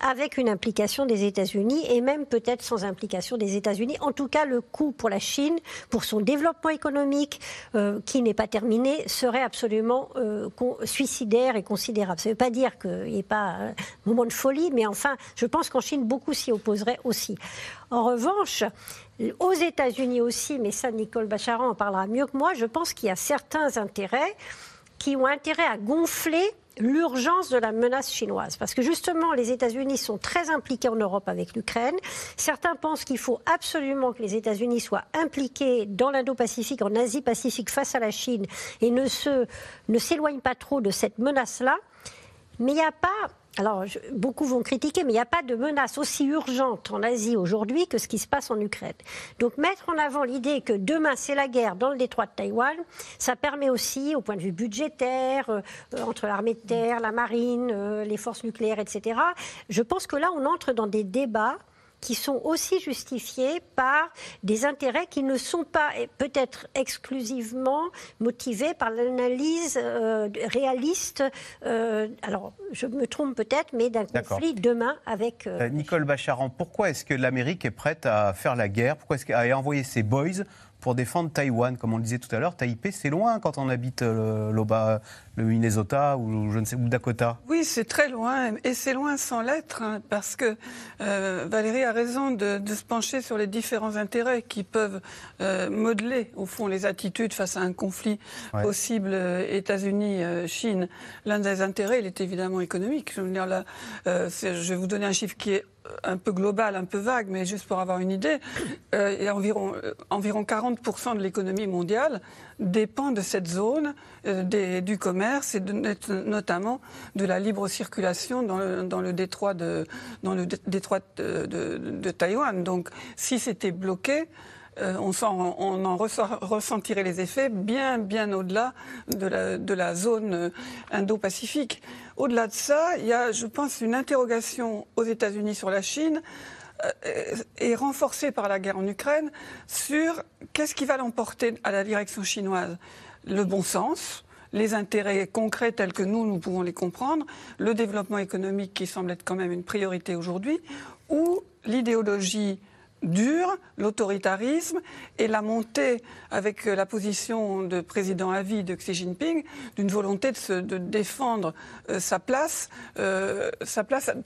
avec une implication des États-Unis et même peut-être sans implication des États-Unis. En tout cas, le coût pour la Chine, pour son développement économique, euh, qui n'est pas terminé, serait absolument euh, suicidaire et considérable. Ça ne veut pas dire qu'il n'y ait pas un moment de folie, mais enfin, je pense qu'en Chine, beaucoup s'y opposeraient aussi. En revanche, aux États-Unis aussi, mais ça, Nicole Bacharan en parlera mieux que moi, je pense qu'il y a certains intérêts qui ont intérêt à gonfler l'urgence de la menace chinoise. Parce que justement, les États-Unis sont très impliqués en Europe avec l'Ukraine. Certains pensent qu'il faut absolument que les États-Unis soient impliqués dans l'Indo-Pacifique, en Asie-Pacifique face à la Chine et ne s'éloignent pas trop de cette menace-là. Mais il n'y a pas alors, beaucoup vont critiquer, mais il n'y a pas de menace aussi urgente en Asie aujourd'hui que ce qui se passe en Ukraine. Donc, mettre en avant l'idée que demain c'est la guerre dans le détroit de Taïwan, ça permet aussi, au point de vue budgétaire, euh, entre l'armée de terre, la marine, euh, les forces nucléaires, etc. Je pense que là, on entre dans des débats qui sont aussi justifiés par des intérêts qui ne sont pas peut-être exclusivement motivés par l'analyse euh, réaliste, euh, alors je me trompe peut-être, mais d'un conflit demain avec... Euh, Nicole Bacharan, pourquoi est-ce que l'Amérique est prête à faire la guerre? Pourquoi est-ce qu'elle a envoyé ses boys pour défendre Taïwan. Comme on le disait tout à l'heure, Taipei, c'est loin quand on habite le, le Minnesota ou je ne sais où Dakota. Oui, c'est très loin et c'est loin sans l'être hein, parce que euh, Valérie a raison de, se pencher sur les différents intérêts qui peuvent euh, modeler au fond les attitudes face à un conflit possible euh, États-Unis-Chine. L'un des intérêts, il est évidemment économique. Je vais vous donner un chiffre qui est un peu global, un peu vague, mais juste pour avoir une idée, euh, environ, euh, environ 40% de l'économie mondiale dépend de cette zone euh, du commerce et notamment de la libre circulation dans le, détroit de, Taïwan. Donc si c'était bloqué, on, en ressentirait les effets bien, au-delà de la zone Indo-Pacifique. Au-delà de ça, il y a, je pense, une interrogation aux États-Unis sur la Chine euh, et renforcée par la guerre en Ukraine sur qu'est-ce qui va l'emporter à la direction chinoise. Le bon sens, les intérêts concrets tels que nous, nous pouvons les comprendre, le développement économique qui semble être quand même une priorité aujourd'hui, ou l'idéologie dur, l'autoritarisme et la montée, avec la position de président à vie de Xi Jinping, d'une volonté de, défendre euh, sa place, euh,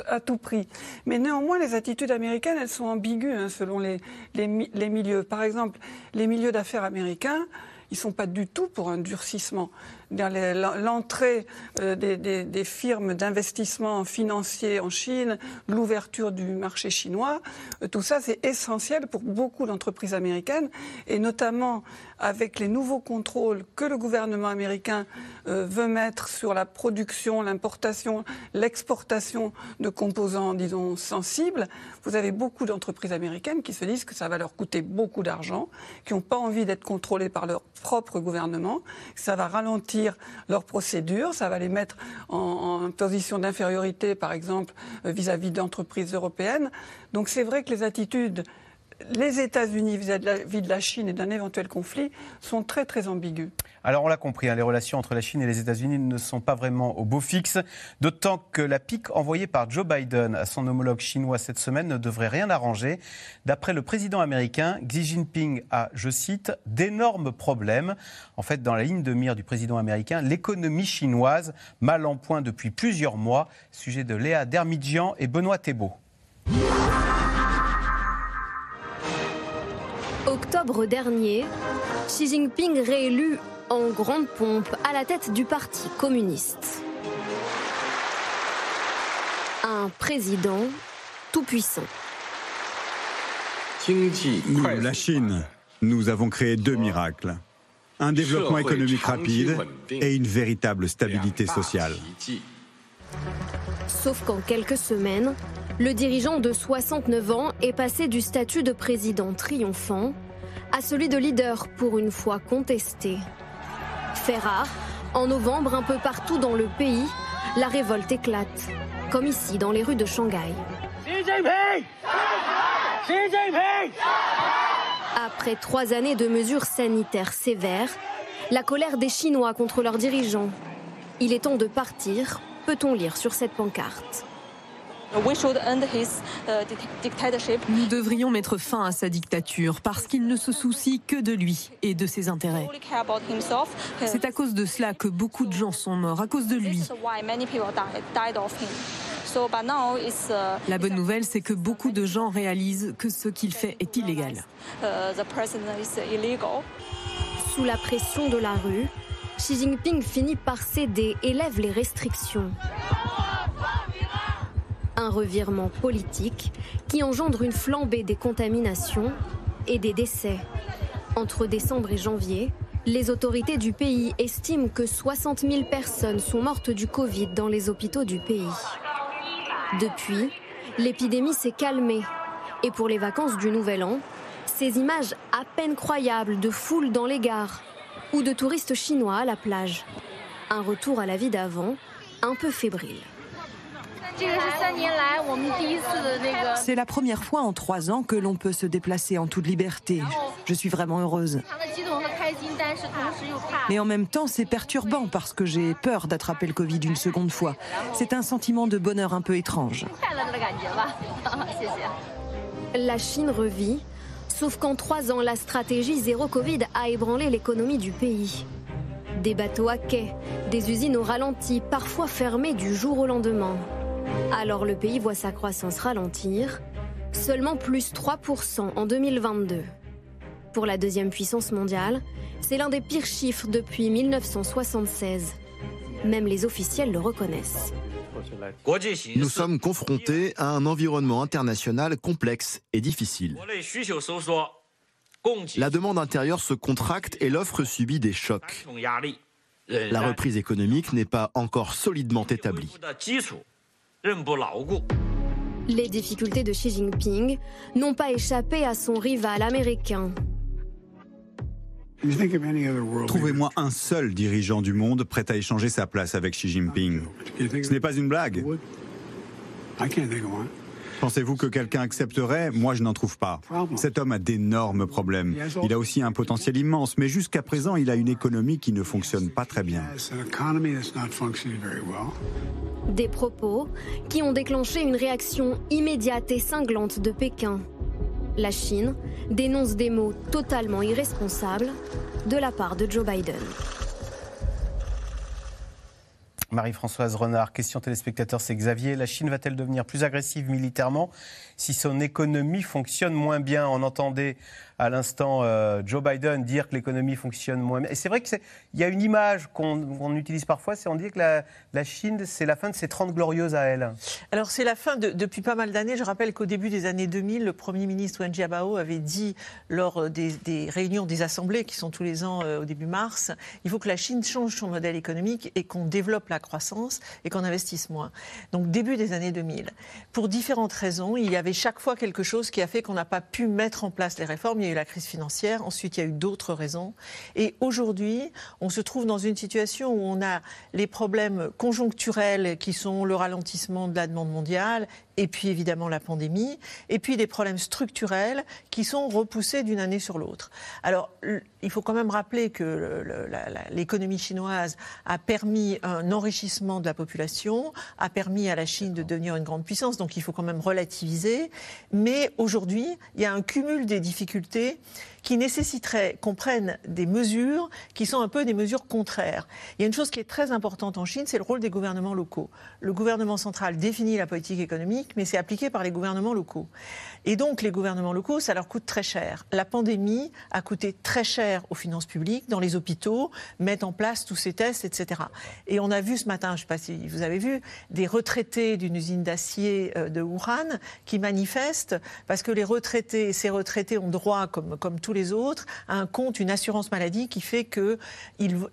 à, tout prix. Mais néanmoins, les attitudes américaines, elles sont ambiguës hein, selon les, les milieux. Par exemple, les milieux d'affaires américains, ils ne sont pas du tout pour un durcissement l'entrée euh, des, firmes d'investissement financier en Chine, l'ouverture du marché chinois, euh, tout ça c'est essentiel pour beaucoup d'entreprises américaines. Et notamment avec les nouveaux contrôles que le gouvernement américain euh, veut mettre sur la production, l'importation, l'exportation de composants, disons, sensibles, vous avez beaucoup d'entreprises américaines qui se disent que ça va leur coûter beaucoup d'argent, qui n'ont pas envie d'être contrôlées par leur propre gouvernement, que ça va ralentir leurs procédures, ça va les mettre en, position d'infériorité, par exemple, euh, vis-à-vis d'entreprises européennes. Donc c'est vrai que les attitudes les États-Unis vis-à-vis de la Chine et d'un éventuel conflit sont très très ambigus. Alors on l'a compris, hein, les relations entre la Chine et les États-Unis ne sont pas vraiment au beau fixe, d'autant que la pique envoyée par Joe Biden à son homologue chinois cette semaine ne devrait rien arranger. D'après le président américain, Xi Jinping a, je cite, d'énormes problèmes. En fait, dans la ligne de mire du président américain, l'économie chinoise, mal en point depuis plusieurs mois. Sujet de Léa Dermidjian et Benoît Thébault. Octobre dernier, Xi Jinping réélu en grande pompe à la tête du Parti communiste. Un président tout-puissant. Nous, la Chine, nous avons créé deux miracles. un développement économique rapide et une véritable stabilité sociale. Sauf qu'en quelques semaines, le dirigeant de 69 ans est passé du statut de président triomphant à celui de leader pour une fois contesté. Fait rare, en novembre, un peu partout dans le pays, la révolte éclate, comme ici dans les rues de Shanghai. Après trois années de mesures sanitaires sévères, la colère des Chinois contre leurs dirigeants. Il est temps de partir, peut-on lire sur cette pancarte. Nous devrions mettre fin à sa dictature parce qu'il ne se soucie que de lui et de ses intérêts. C'est à cause de cela que beaucoup de gens sont morts, à cause de lui. La bonne nouvelle, c'est que beaucoup de gens réalisent que ce qu'il fait est illégal. Sous la pression de la rue, Xi Jinping finit par céder et lève les restrictions. Un revirement politique qui engendre une flambée des contaminations et des décès. Entre décembre et janvier, les autorités du pays estiment que 60 000 personnes sont mortes du Covid dans les hôpitaux du pays. Depuis, l'épidémie s'est calmée. Et pour les vacances du Nouvel An, ces images à peine croyables de foules dans les gares ou de touristes chinois à la plage. Un retour à la vie d'avant, un peu fébrile. C'est la première fois en trois ans que l'on peut se déplacer en toute liberté. Je suis vraiment heureuse. Mais en même temps, c'est perturbant parce que j'ai peur d'attraper le Covid une seconde fois. C'est un sentiment de bonheur un peu étrange. *laughs* *laughs* La Chine revit, sauf qu'en trois ans, la stratégie zéro Covid a ébranlé l'économie du pays. Des bateaux à quai, des usines au ralenti, parfois fermées du jour au lendemain. Alors le pays voit sa croissance ralentir, seulement plus 3% en 2022. Pour la deuxième puissance mondiale, c'est l'un des pires chiffres depuis 1976. Même les officiels le reconnaissent. Nous sommes confrontés à un environnement international complexe et difficile. La demande intérieure se contracte et l'offre subit des chocs. La reprise économique n'est pas encore solidement établie. Les difficultés de Xi Jinping n'ont pas échappé à son rival américain. Trouvez-moi un seul dirigeant du monde prêt à échanger sa place avec Xi Jinping. Ce n'est pas une blague. Pensez-vous que quelqu'un accepterait? Moi, je n'en trouve pas. Cet homme a d'énormes problèmes. Il a aussi un potentiel immense, mais jusqu'à présent, il a une économie qui ne fonctionne pas très bien. Des propos qui ont déclenché une réaction immédiate et cinglante de Pékin. La Chine dénonce des mots totalement irresponsables de la part de Joe Biden. Marie-Françoise Renard, question téléspectateur, c'est Xavier. La Chine va-t-elle devenir plus agressive militairement? Si son économie fonctionne moins bien On entendait à l'instant euh, Joe Biden dire que l'économie fonctionne moins bien. Et c'est vrai qu'il y a une image qu'on utilise parfois, c'est on dit que la, Chine, c'est la fin de ses 30 glorieuses à elle. Alors c'est la fin depuis pas mal d'années. Je rappelle qu'au début des années 2000, le Premier ministre Wen Jiabao avait dit lors des, réunions des assemblées qui sont tous les ans euh, au début mars, il faut que la Chine change son modèle économique et qu'on développe la croissance et qu'on investisse moins. Donc début des années 2000. Pour différentes raisons, il y avait chaque fois quelque chose qui a fait qu'on n'a pas pu mettre en place les réformes eu la crise financière, ensuite il y a eu d'autres raisons. Et aujourd'hui, on se trouve dans une situation où on a les problèmes conjoncturels qui sont le ralentissement de la demande mondiale et puis évidemment la pandémie, et puis des problèmes structurels qui sont repoussés d'une année sur l'autre. Alors, il faut quand même rappeler que l'économie chinoise a permis un enrichissement de la population, a permis à la Chine de devenir une grande puissance, donc il faut quand même relativiser. Mais aujourd'hui, il y a un cumul des difficultés qui nécessiterait qu'on prenne des mesures qui sont un peu des mesures contraires. Il y a une chose qui est très importante en Chine, c'est le rôle des gouvernements locaux. Le gouvernement central définit la politique économique, mais c'est appliqué par les gouvernements locaux. Et donc, les gouvernements locaux, ça leur coûte très cher. La pandémie a coûté très cher aux finances publiques, dans les hôpitaux, mettre en place tous ces tests, etc. Et on a vu ce matin, je ne sais pas si vous avez vu, des retraités d'une usine d'acier euh, de Wuhan qui manifestent parce que les retraités, ces retraités ont droit, comme, comme tous les autres, un compte, une assurance maladie qui fait qu'ils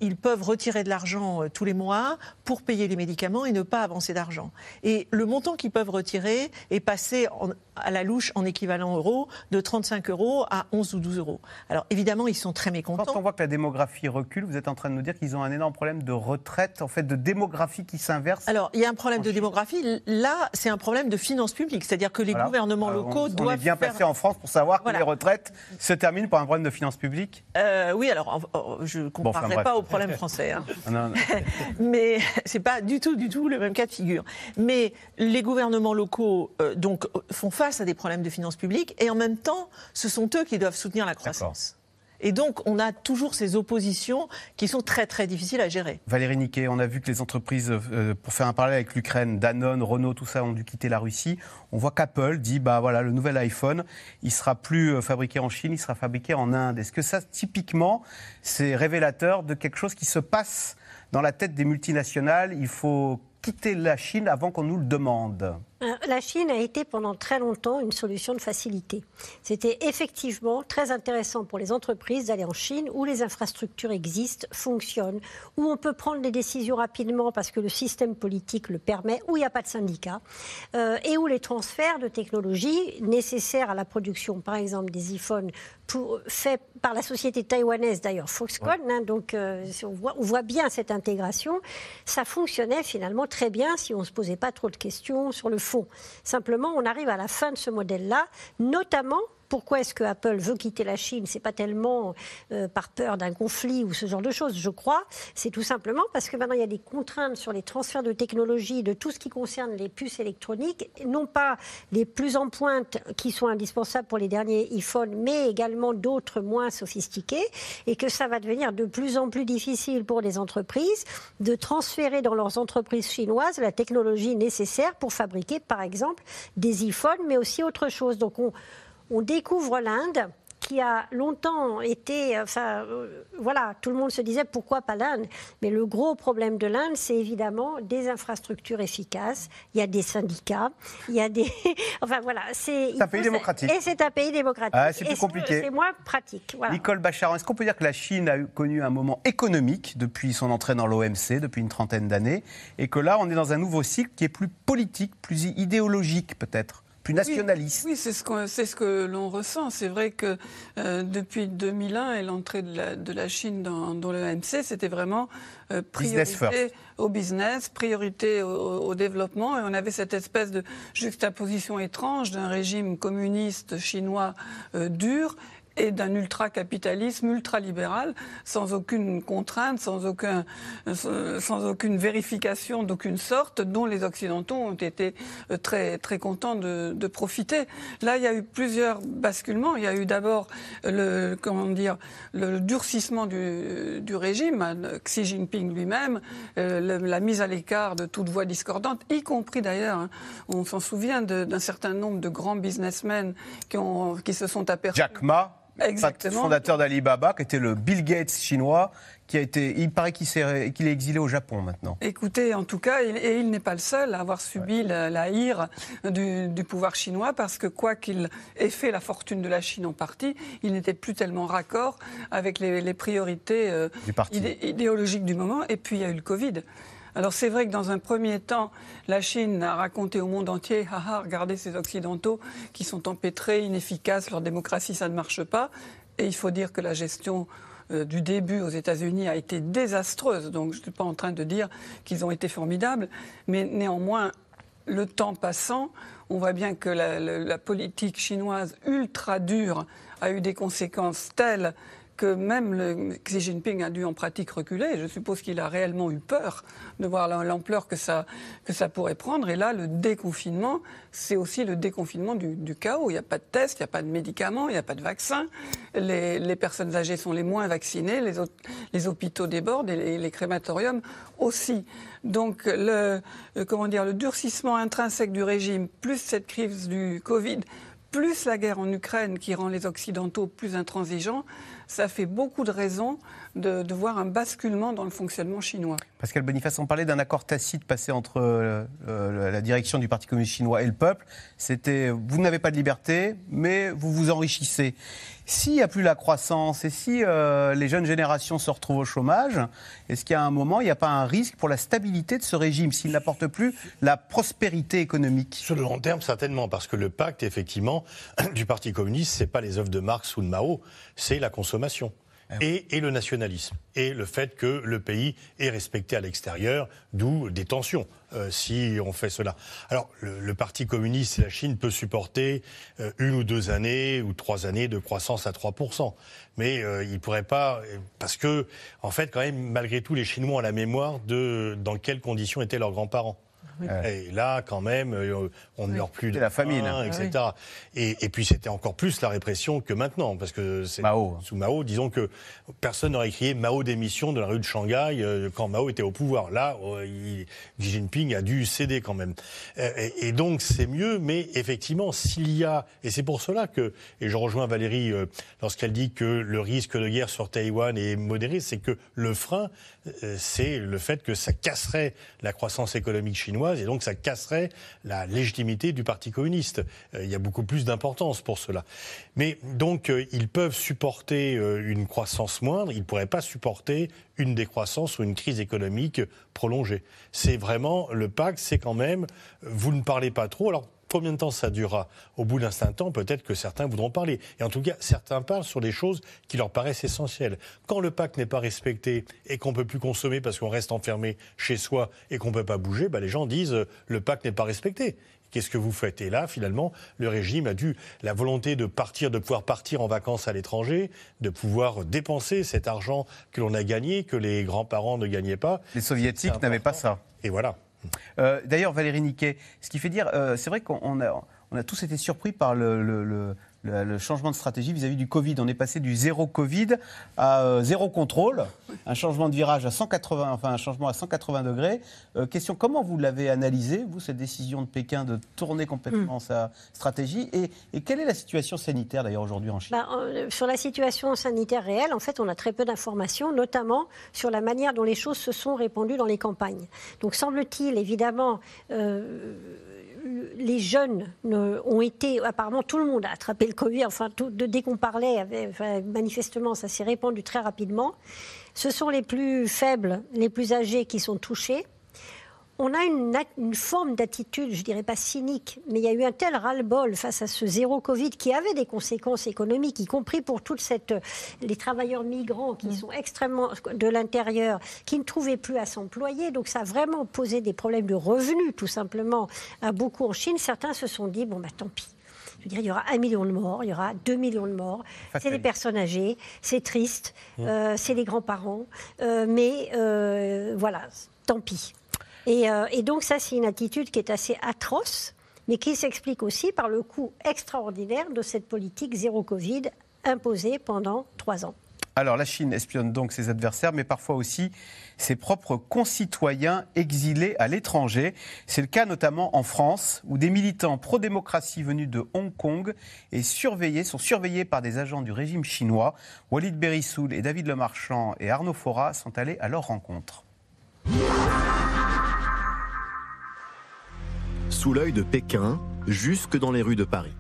ils peuvent retirer de l'argent euh, tous les mois pour payer les médicaments et ne pas avancer d'argent. Et le montant qu'ils peuvent retirer est passé à la louche en équivalent euro de 35 euros à 11 ou 12 euros. Alors évidemment, ils sont très mécontents. Quand on voit que la démographie recule, vous êtes en train de nous dire qu'ils ont un énorme problème de retraite, en fait, de démographie qui s'inverse Alors, il y a un problème de démographie. Là, c'est un problème de finances publiques. C'est-à dire que les gouvernements locaux on, doivent. On est bien passé en France pour savoir que les retraites se terminent par un problème de finances publiques? Euh, Oui, alors, je ne comparerai pas au problème français. Hein. *laughs* non, non. *laughs* Mais c'est pas du tout, du tout le même cas de figure. Mais les gouvernements locaux euh, donc, font face à des problèmes de finances publiques et en même temps, ce sont eux qui doivent soutenir la croissance. Et donc, on a toujours ces oppositions qui sont très, très difficiles à gérer. Valérie Niquet, on a vu que les entreprises, euh, pour faire un parallèle avec l'Ukraine, Danone, Renault, tout ça, ont dû quitter la Russie. On voit qu'Apple dit, bah voilà, le nouvel iPhone, il sera plus euh, fabriqué en Chine, il sera fabriqué en Inde. Est-ce que ça, typiquement, c'est révélateur de quelque chose qui se passe dans la tête des multinationales? Il faut quitter la Chine avant qu'on nous le demande la Chine a été pendant très longtemps une solution de facilité. C'était effectivement très intéressant pour les entreprises d'aller en Chine où les infrastructures existent, fonctionnent, où on peut prendre des décisions rapidement parce que le système politique le permet, où il n'y a pas de syndicat, euh, et où les transferts de technologies nécessaires à la production, par exemple des iPhones, faits par la société taïwanaise d'ailleurs, Foxconn, hein, donc euh, on, voit, on voit bien cette intégration, ça fonctionnait finalement très bien si on ne se posait pas trop de questions sur le Simplement, on arrive à la fin de ce modèle-là, notamment pourquoi est-ce que Apple veut quitter la Chine? C'est pas tellement euh, par peur d'un conflit ou ce genre de choses, je crois. C'est tout simplement parce que maintenant il y a des contraintes sur les transferts de technologie, de tout ce qui concerne les puces électroniques, non pas les plus en pointe qui sont indispensables pour les derniers iPhones, mais également d'autres moins sophistiqués, et que ça va devenir de plus en plus difficile pour les entreprises de transférer dans leurs entreprises chinoises la technologie nécessaire pour fabriquer, par exemple, des iPhones, mais aussi autre chose. Donc on on découvre l'Inde qui a longtemps été, enfin, euh, voilà, tout le monde se disait pourquoi pas l'Inde. Mais le gros problème de l'Inde, c'est évidemment des infrastructures efficaces. Il y a des syndicats, il y a des, *laughs* enfin voilà, c'est. un pays démocratique. Et c'est un pays démocratique. Ah, c'est plus compliqué. C'est moins pratique. Nicole Bachar, est-ce qu'on peut dire que la Chine a connu un moment économique depuis son entrée dans l'OMC, depuis une trentaine d'années, et que là, on est dans un nouveau cycle qui est plus politique, plus idéologique peut-être? Nationaliste. Oui, c'est ce, ce que l'on ressent. C'est vrai que euh, depuis 2001 et l'entrée de la, Chine dans, dans l'OMC, c'était vraiment euh, priorité au business, priorité au, développement. Et on avait cette espèce de juxtaposition étrange d'un régime communiste chinois euh, dur et d'un ultra-capitalisme ultra-libéral, sans aucune contrainte, sans, aucun, sans aucune vérification d'aucune sorte, dont les Occidentaux ont été euh, très, très contents de, profiter. Là, il y a eu plusieurs basculements. Il y a eu d'abord le, comment dire, le durcissement du, du régime, Xi Jinping lui-même, euh, la mise à l'écart de toute voix discordante, y compris d'ailleurs, hein, on s'en souvient d'un certain nombre de grands businessmen qui, ont, qui se sont aperçus. Jack Ma Exactement. fondateur d'Alibaba, qui était le Bill Gates chinois, qui a été, il paraît qu'il est, exilé au Japon maintenant. Écoutez, en tout cas, et il n'est pas le seul à avoir subi la, la, ire du, du, pouvoir chinois, parce que quoi qu'il ait fait la fortune de la Chine en partie, il n'était plus tellement raccord avec les, les priorités euh, idéologiques du moment. Et puis il y a eu le Covid. Alors c'est vrai que dans un premier temps, la Chine a raconté au monde entier, haha, regardez ces Occidentaux qui sont empêtrés, inefficaces, leur démocratie, ça ne marche pas. Et il faut dire que la gestion euh, du début aux États-Unis a été désastreuse. Donc je ne suis pas en train de dire qu'ils ont été formidables, mais néanmoins, le temps passant, on voit bien que la, la politique chinoise ultra dure a eu des conséquences telles que même Xi Jinping a dû en pratique reculer. Je suppose qu'il a réellement eu peur de voir l'ampleur que ça, que ça pourrait prendre. Et là, le déconfinement, c'est aussi le déconfinement du, chaos. Il n'y a pas de tests, il n'y a pas de médicaments, il n'y a pas de vaccins. Les, les, personnes âgées sont les moins vaccinées, les, les hôpitaux débordent et les, crématoriums aussi. Donc, le, comment dire, le durcissement intrinsèque du régime, plus cette crise du Covid, plus la guerre en Ukraine qui rend les Occidentaux plus intransigeants, ça fait beaucoup de raisons de, voir un basculement dans le fonctionnement chinois. Pascal Boniface, on parlait d'un accord tacite passé entre euh, la direction du Parti communiste chinois et le peuple. C'était vous n'avez pas de liberté, mais vous vous enrichissez. S'il n'y a plus la croissance et si euh, les jeunes générations se retrouvent au chômage, est-ce qu'il y a un moment, il n'y a pas un risque pour la stabilité de ce régime s'il n'apporte plus la prospérité économique? Sur le long terme, certainement, parce que le pacte, effectivement, *clears throat* du Parti communiste, ce n'est pas les œuvres de Marx ou de Mao, c'est la consommation. Ah et, le nationalisme, et le fait que le pays est respecté à l'extérieur, d'où des tensions euh, si on fait cela. Alors, le, Parti communiste et la Chine peut supporter euh, une ou deux années ou trois années de croissance à 3%. Mais euh, ils ne pourraient pas, parce que, en fait, quand même, malgré tout, les Chinois ont la mémoire de dans quelles conditions étaient leurs grands-parents. Et là, quand même, euh, on ne meurt plus de la famine, etc. Ah et, puis c'était encore plus la répression que maintenant, parce que c'est sous Mao, disons que personne n'aurait crié Mao démission de la rue de Shanghai euh, quand Mao était au pouvoir. Là, euh, Xi Jinping a dû céder quand même. Et, donc c'est mieux, mais effectivement, s'il y a, et c'est pour cela que, et je rejoins Valérie lorsqu'elle dit que le risque de guerre sur Taïwan est modéré, c'est que le frein, c'est le fait que ça casserait la croissance économique chinoise et donc ça casserait la légitimité du Parti communiste. Euh, il y a beaucoup plus d'importance pour cela. Mais donc euh, ils peuvent supporter euh, une croissance moindre, ils ne pourraient pas supporter une décroissance ou une crise économique prolongée. C'est vraiment le pacte, c'est quand même, vous ne parlez pas trop. Alors Combien de temps ça durera Au bout d'un certain temps, peut-être que certains voudront parler. Et en tout cas, certains parlent sur des choses qui leur paraissent essentielles. Quand le pacte n'est pas respecté et qu'on ne peut plus consommer parce qu'on reste enfermé chez soi et qu'on ne peut pas bouger, bah les gens disent euh, le pacte n'est pas respecté. Qu'est-ce que vous faites? Et là, finalement, le régime a dû la volonté de partir, de pouvoir partir en vacances à l'étranger, de pouvoir dépenser cet argent que l'on a gagné, que les grands-parents ne gagnaient pas. Les soviétiques n'avaient pas ça. Et voilà. Euh, d'ailleurs, Valérie Niquet, ce qui fait dire, euh, c'est vrai qu'on a, tous été surpris par le, changement de stratégie vis-à-vis du Covid. On est passé du zéro Covid à euh, zéro contrôle, un changement de virage à 180, enfin un changement à 180 degrés. Euh, question, comment vous l'avez analysé, vous, cette décision de Pékin de tourner complètement hmm. sa stratégie et, quelle est la situation sanitaire d'ailleurs aujourd'hui en Chine? Bah, euh, Sur la situation sanitaire réelle, en fait, on a très peu d'informations, notamment sur la manière dont les choses se sont répandues dans les campagnes. Donc semble-t-il, évidemment, les jeunes ont été, apparemment tout le monde a attrapé le Covid, enfin dès qu'on parlait, manifestement ça s'est répandu très rapidement. Ce sont les plus faibles, les plus âgés qui sont touchés on a une, forme d'attitude, je dirais pas cynique, mais il y a eu un tel ras-le-bol face à ce zéro Covid qui avait des conséquences économiques, y compris pour toute cette, les travailleurs migrants qui mm. sont extrêmement de l'intérieur, qui ne trouvaient plus à s'employer. Donc ça a vraiment posé des problèmes de revenus, tout simplement, à beaucoup en Chine. Certains se sont dit, bon, bah tant pis. Je veux dire, il y aura un million de morts, il y aura deux millions de morts. C'est les personnes âgées, c'est triste, mm. euh, c'est les grands-parents, euh, mais euh, voilà, tant pis. Euh, et, donc ça, c'est une attitude qui est assez atroce, mais qui s'explique aussi par le coût extraordinaire de cette politique zéro Covid imposée pendant trois ans. Alors la Chine espionne donc ses adversaires, mais parfois aussi ses propres concitoyens exilés à l'étranger. C'est le cas notamment en France, où des militants pro-démocratie venus de Hong Kong et surveillés, sont surveillés par des agents du régime chinois. Walid Berissoul et David Lemarchand et Arnaud Fora sont allés à leur rencontre. Sous l'œil de Pékin, jusque dans les rues de Paris.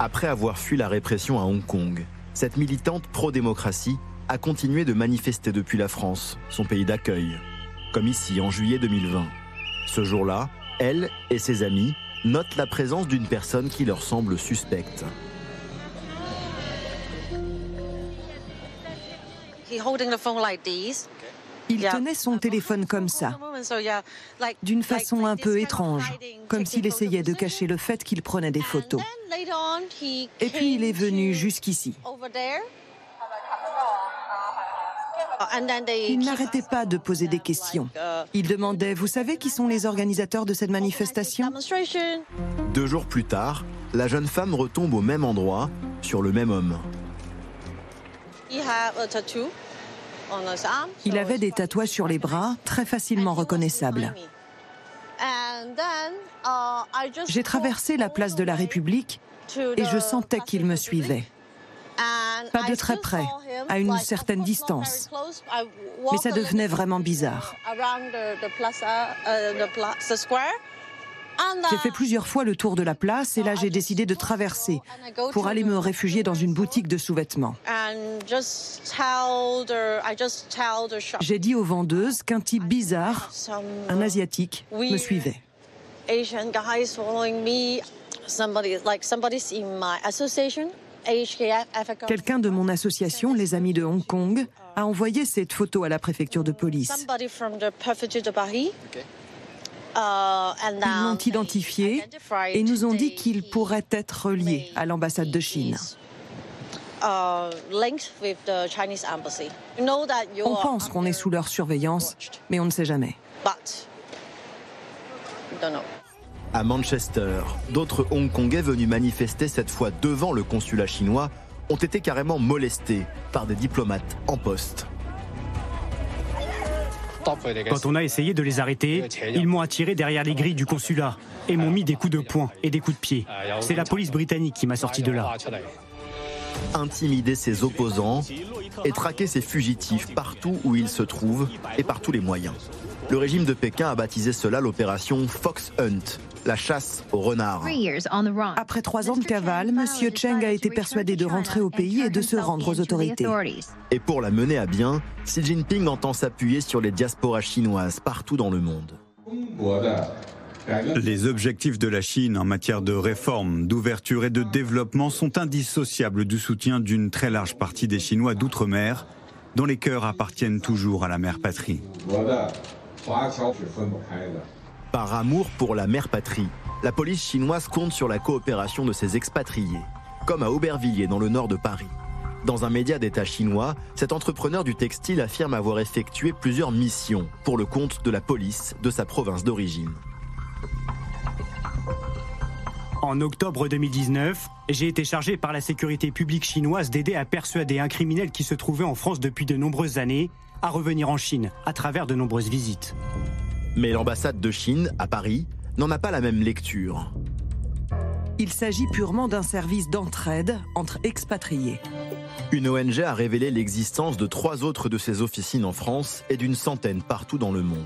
Après avoir fui la répression à Hong Kong, cette militante pro-démocratie a continué de manifester depuis la France, son pays d'accueil, comme ici en juillet 2020. Ce jour-là, elle et ses amis notent la présence d'une personne qui leur semble suspecte. Il tenait son téléphone comme ça, d'une façon un peu étrange, comme s'il essayait de cacher le fait qu'il prenait des photos. Et puis il est venu jusqu'ici. Ils n'arrêtaient pas de poser des questions. Ils demandaient, vous savez qui sont les organisateurs de cette manifestation? Deux jours plus tard, la jeune femme retombe au même endroit, sur le même homme. Il avait des tatouages sur les bras, très facilement reconnaissables. J'ai traversé la place de la République et je sentais qu'il me suivait. Pas de très près, à une certaine distance. Mais ça devenait vraiment bizarre. J'ai fait plusieurs fois le tour de la place et là j'ai décidé de traverser pour aller me réfugier dans une boutique de sous-vêtements. J'ai dit aux vendeuses qu'un type bizarre, un asiatique, me suivait. Quelqu'un de mon association, les Amis de Hong Kong, a envoyé cette photo à la préfecture de police. Ils l'ont identifié et nous ont dit qu'il pourrait être lié à l'ambassade de Chine. On pense qu'on est sous leur surveillance, mais on ne sait jamais. À Manchester, d'autres Hongkongais venus manifester cette fois devant le consulat chinois ont été carrément molestés par des diplomates en poste. Quand on a essayé de les arrêter, ils m'ont attiré derrière les grilles du consulat et m'ont mis des coups de poing et des coups de pied. C'est la police britannique qui m'a sorti de là. Intimider ses opposants et traquer ses fugitifs partout où ils se trouvent et par tous les moyens. Le régime de Pékin a baptisé cela l'opération Fox Hunt, la chasse aux renards. Après trois ans de cavale, M. Cheng a été persuadé de rentrer au pays et de se rendre aux autorités. Et pour la mener à bien, Xi Jinping entend s'appuyer sur les diasporas chinoises partout dans le monde. Les objectifs de la Chine en matière de réforme, d'ouverture et de développement sont indissociables du soutien d'une très large partie des Chinois d'outre-mer, dont les cœurs appartiennent toujours à la mère patrie. Par amour pour la mère patrie, la police chinoise compte sur la coopération de ses expatriés, comme à Aubervilliers dans le nord de Paris. Dans un média d'État chinois, cet entrepreneur du textile affirme avoir effectué plusieurs missions pour le compte de la police de sa province d'origine. En octobre 2019, j'ai été chargé par la sécurité publique chinoise d'aider à persuader un criminel qui se trouvait en France depuis de nombreuses années à revenir en Chine à travers de nombreuses visites. Mais l'ambassade de Chine, à Paris, n'en a pas la même lecture. Il s'agit purement d'un service d'entraide entre expatriés. Une ONG a révélé l'existence de trois autres de ses officines en France et d'une centaine partout dans le monde.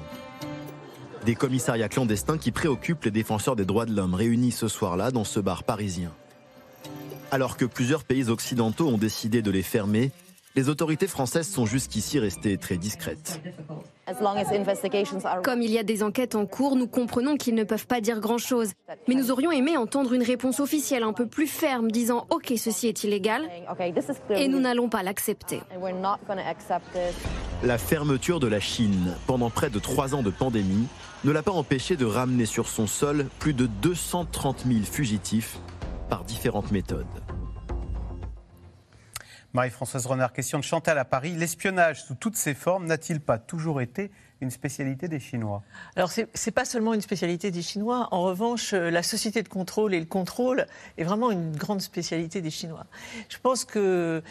Des commissariats clandestins qui préoccupent les défenseurs des droits de l'homme réunis ce soir-là dans ce bar parisien. Alors que plusieurs pays occidentaux ont décidé de les fermer, les autorités françaises sont jusqu'ici restées très discrètes. Comme il y a des enquêtes en cours, nous comprenons qu'ils ne peuvent pas dire grand-chose. Mais nous aurions aimé entendre une réponse officielle un peu plus ferme disant ⁇ Ok, ceci est illégal ⁇ et nous n'allons pas l'accepter. La fermeture de la Chine pendant près de trois ans de pandémie ne l'a pas empêché de ramener sur son sol plus de 230 000 fugitifs par différentes méthodes. Marie-Françoise Renard, question de Chantal à Paris. L'espionnage sous toutes ses formes n'a-t-il pas toujours été une spécialité des Chinois Alors, ce n'est pas seulement une spécialité des Chinois. En revanche, euh, la société de contrôle et le contrôle est vraiment une grande spécialité des Chinois. Je pense que,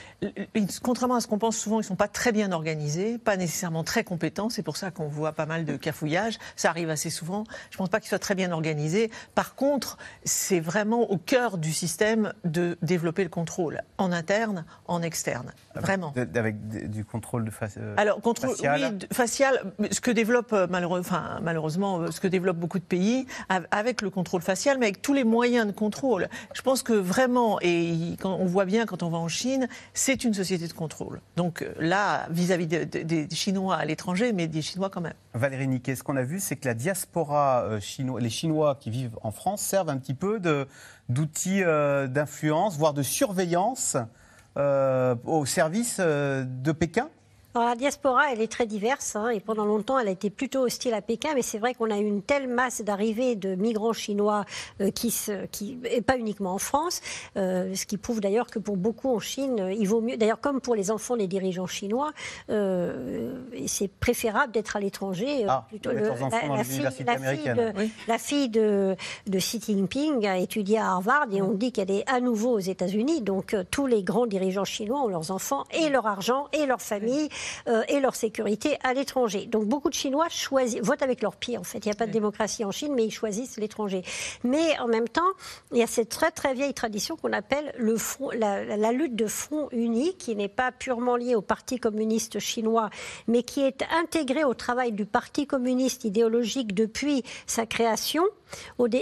contrairement à ce qu'on pense souvent, ils ne sont pas très bien organisés, pas nécessairement très compétents. C'est pour ça qu'on voit pas mal de cafouillages. Ça arrive assez souvent. Je ne pense pas qu'ils soient très bien organisés. Par contre, c'est vraiment au cœur du système de développer le contrôle, en interne, en externe. Vraiment. Avec du contrôle de face, euh, Alors, contrôle, facial. Oui, facial ce que développe euh, enfin, malheureusement euh, ce que développent beaucoup de pays avec le contrôle facial, mais avec tous les moyens de contrôle. Je pense que vraiment, et on voit bien quand on va en Chine, c'est une société de contrôle. Donc là, vis-à-vis des Chinois à l'étranger, mais des Chinois quand même. Valérie Niquet, ce qu'on a vu, c'est que la diaspora chinoise, les Chinois qui vivent en France servent un petit peu d'outils d'influence, voire de surveillance au service de Pékin Alors, la diaspora, elle est très diverse hein, et pendant longtemps, elle a été plutôt hostile à Pékin. Mais c'est vrai qu'on a eu une telle masse d'arrivées de migrants chinois euh, qui, se, qui, et pas uniquement en France, euh, ce qui prouve d'ailleurs que pour beaucoup en Chine, il vaut mieux. D'ailleurs, comme pour les enfants des dirigeants chinois, euh, c'est préférable d'être à l'étranger. Ah, plutôt le, la, la, fille, la, fille de, oui. la, fille de, de, Xi Jinping a étudié à Harvard et on dit qu'elle est à nouveau aux États-Unis. Donc tous les grands dirigeants chinois ont leurs enfants et leur argent et leur famille euh, et leur sécurité à l'étranger. Donc beaucoup de Chinois choisissent, votent avec leur pied en fait. Il n'y a pas de démocratie en Chine, mais ils choisissent l'étranger. Mais en même temps, il y a cette très très vieille tradition qu'on appelle le front, la, la, lutte de front uni, qui n'est pas purement liée au Parti communiste chinois, mais qui est intégrée au travail du Parti communiste idéologique depuis sa création.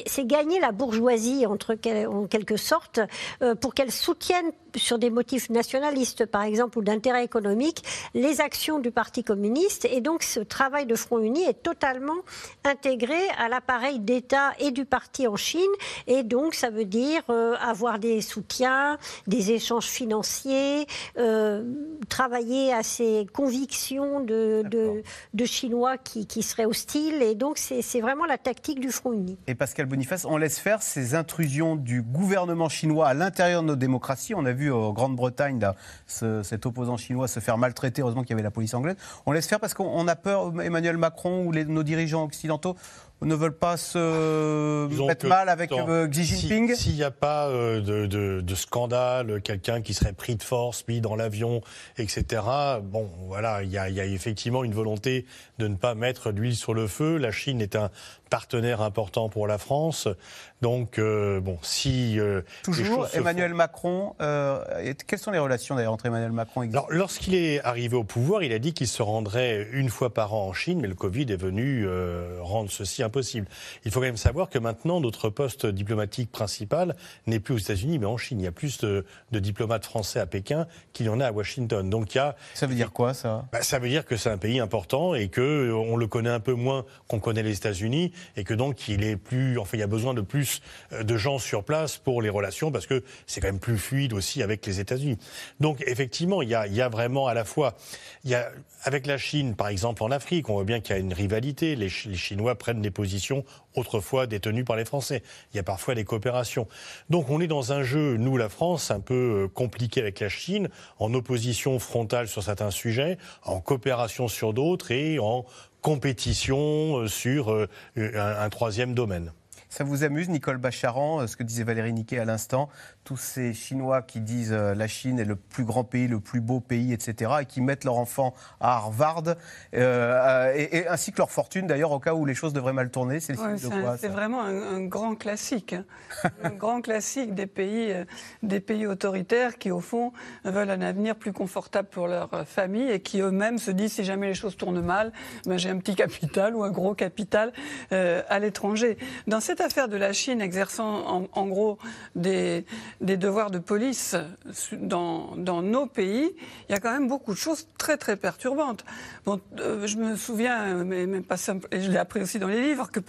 C'est gagner la bourgeoisie entre, en quelque sorte euh, pour qu'elle soutienne sur des motifs nationalistes, par exemple, ou d'intérêt économique, les actions du Parti communiste. Et donc, ce travail de Front Uni est totalement intégré à l'appareil d'État et du parti en Chine. Et donc, ça veut dire euh, avoir des soutiens, des échanges financiers, euh, travailler à ces convictions de, de, de Chinois qui, qui, seraient hostiles. Et donc, c'est vraiment la tactique du Front Uni. Et Pascal Boniface, on laisse faire ces intrusions du gouvernement chinois à l'intérieur de nos démocraties. On a vu en Grande-Bretagne ce, cet opposant chinois se faire maltraiter. Heureusement qu'il y avait la police anglaise. On laisse faire parce qu'on a peur, Emmanuel Macron ou les, nos dirigeants occidentaux ne veulent pas se Disons mettre mal avec euh, Xi Jinping S'il n'y a pas euh, de, de, de, scandale, quelqu'un qui serait pris de force, mis dans l'avion, etc., bon, voilà, il y, y, a, effectivement une volonté de ne pas mettre l'huile sur le feu. La Chine est un partenaire important pour la France. Donc, euh, bon, si. Euh, Toujours Emmanuel font... Macron. Euh, quelles sont les relations d'ailleurs entre Emmanuel Macron et Alors, lorsqu'il est arrivé au pouvoir, il a dit qu'il se rendrait une fois par an en Chine, mais le Covid est venu rendre ceci impossible. Il faut quand même savoir que maintenant, notre poste diplomatique principal n'est plus aux États-Unis, mais en Chine. Il y a plus de, de, diplomates français à Pékin qu'il y en a à Washington. Donc, il y a. Ça veut dire quoi, ça? Bah, Ça veut dire que c'est un pays important et que on le connaît un peu moins qu'on connaît les États-Unis et que donc il est plus. Enfin, il y a besoin de plus euh, de gens sur place pour les relations, parce que c'est quand même plus fluide aussi avec les États-Unis. Donc effectivement, il y a, vraiment à la fois, il y a, avec la Chine, par exemple en Afrique, on voit bien qu'il y a une rivalité. Les, les Chinois prennent des positions autrefois détenues par les Français. Il y a parfois des coopérations. Donc on est dans un jeu, nous la France, un peu euh, compliqué avec la Chine, en opposition frontale sur certains sujets, en coopération sur d'autres et en compétition euh, sur un, un troisième domaine. Ça vous amuse, Nicole Bacharan, ce que disait Valérie Niquet à l'instant tous ces Chinois qui disent euh, la Chine est le plus grand pays, le plus beau pays, etc., et qui mettent leurs enfants à Harvard, euh, et, et, ainsi que leur fortune d'ailleurs au cas où les choses devraient mal tourner. C'est ouais, vraiment un, un, grand classique, hein. *laughs* un grand classique des pays, euh, des pays autoritaires qui au fond veulent un avenir plus confortable pour leur famille et qui eux-mêmes se disent si jamais les choses tournent mal, ben, j'ai un petit capital ou un gros capital euh, à l'étranger. Dans cette affaire de la Chine exerçant en, en gros des des devoirs de police dans, dans, nos pays, il y a quand même beaucoup de choses très très perturbantes. Bon, euh, je me souviens, mais, mais pas simple, et je l'ai appris aussi dans les livres, que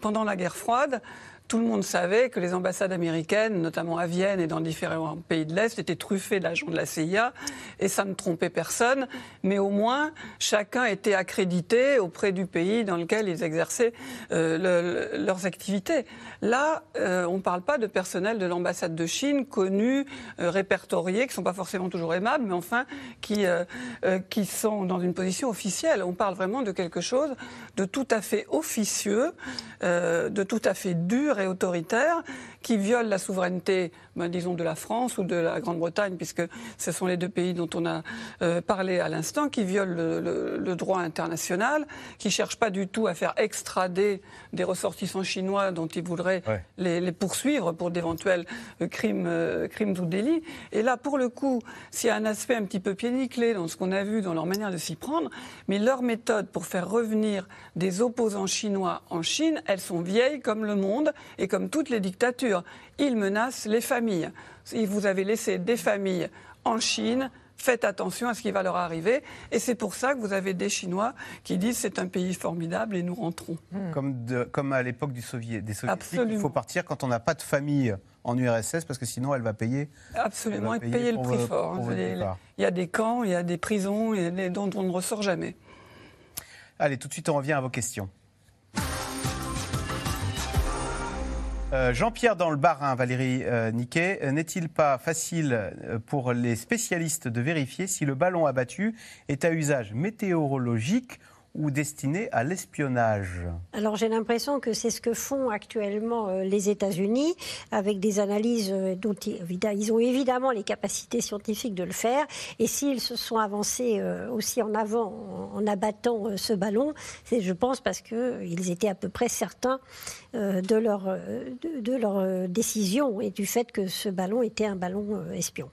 pendant la guerre froide, tout le monde savait que les ambassades américaines, notamment à Vienne et dans différents pays de l'Est, étaient truffées d'agents de la CIA et ça ne trompait personne. Mais au moins, chacun était accrédité auprès du pays dans lequel ils exerçaient euh, le, leurs activités. Là, euh, on ne parle pas de personnel de l'ambassade de Chine connus, euh, répertoriés, qui ne sont pas forcément toujours aimables, mais enfin qui sont dans une position officielle. On parle vraiment de quelque chose de tout à fait officieux, de tout à fait dur autoritaire qui viole la souveraineté, ben, disons, de la France ou de la Grande-Bretagne, puisque ce sont les deux pays dont on a euh, parlé à l'instant, qui violent le, le, le, droit international, qui ne cherchent pas du tout à faire extrader des ressortissants chinois dont ils voudraient ouais. les, les, poursuivre pour d'éventuels euh, crimes, euh, crimes ou délits. Et là, pour le coup, s'il y a un aspect un petit peu pied nickelé dans ce qu'on a vu, dans leur manière de s'y prendre, mais leur méthode pour faire revenir des opposants chinois en Chine, elles sont vieilles comme le monde et comme toutes les dictatures. Ils menacent les familles. Vous avez laissé des familles en Chine faites attention à ce qui va leur arriver. Et c'est pour ça que vous avez des Chinois qui disent c'est un pays formidable et nous rentrons. Hmm. Comme, à l'époque du Soviet, des Soviétiques, il faut partir quand on n'a pas de famille en URSS parce que sinon elle va payer. Absolument, et payer, le prix fort. Hein. il y a des camps, il y a des prisons et dont on ne ressort jamais. Allez, tout de suite on revient à vos questions. Euh, Jean-Pierre dans le Barin, Valérie euh, Niquet, euh, n'est-il pas facile pour les spécialistes de vérifier si le ballon abattu est à usage météorologique ou destinés à l'espionnage Alors j'ai l'impression que c'est ce que font actuellement euh, les États-Unis avec des analyses euh, dont ils ont évidemment les capacités scientifiques de le faire. Et s'ils se sont avancés euh, aussi en avant en abattant ce ballon, c'est je pense parce qu'ils étaient à peu près certains de leur, de leur décision et du fait que ce ballon était un ballon espion.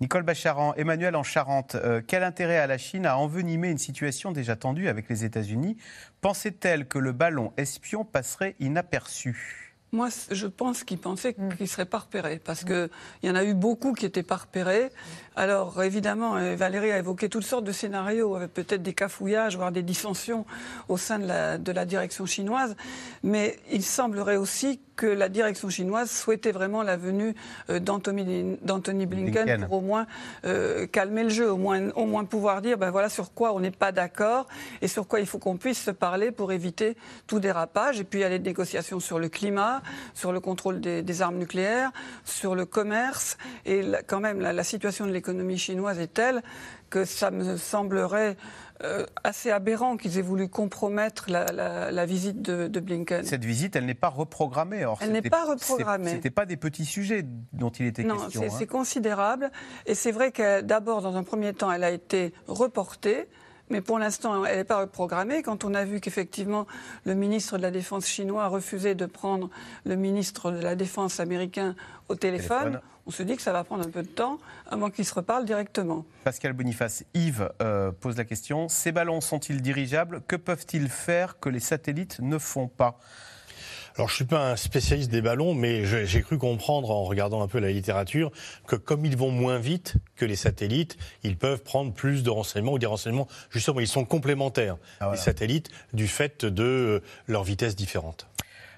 Nicole Bacharan, Emmanuel en Charente, euh, quel intérêt a la Chine à envenimer une situation déjà tendue avec les États-Unis? Pensait-elle que le ballon espion passerait inaperçu? Moi, je pense qu'ils pensaient mm. qu'ils ne seraient pas repérés, parce qu'il y en a eu beaucoup qui n'étaient pas repérés. Alors, évidemment, euh, Valérie a évoqué toutes sortes de scénarios, avec peut-être des cafouillages, voire des dissensions au sein de la, de la direction chinoise. Mais il semblerait aussi que la direction chinoise souhaitait vraiment la venue euh, d'Anthony Blinken, pour au moins euh, calmer le jeu, au moins, au moins pouvoir dire ben voilà sur quoi on n'est pas d'accord et sur quoi il faut qu'on puisse se parler pour éviter tout dérapage. Et puis il y a les négociations sur le climat, sur le contrôle des, armes nucléaires, sur le commerce. Et quand même, la situation de l'économie chinoise est telle que ça me semblerait euh, assez aberrant qu'ils aient voulu compromettre la, visite de, Blinken. Cette visite, elle n'est pas reprogrammée. elle n'est pas reprogrammée. Ce n'était pas des petits sujets dont il était question. Non, c'est hein. considérable. Et c'est vrai que d'abord, dans un premier temps, elle a été reportée. Mais pour l'instant, elle n'est pas reprogrammée. Quand on a vu qu'effectivement, le ministre de la Défense chinois a refusé de prendre le ministre de la Défense américain au téléphone on se dit que ça va prendre un peu de temps avant qu'ils se reparlent directement. Pascal Boniface, Yves euh, pose la question ces ballons sont-ils dirigeables? Que peuvent-ils faire que les satellites ne font pas? Alors, je suis pas un spécialiste des ballons, mais j'ai cru comprendre en regardant un peu la littérature que comme ils vont moins vite que les satellites, ils peuvent prendre plus de renseignements ou des renseignements. Justement, ils sont complémentaires, ah, les satellites, du fait de euh, leur vitesse différente.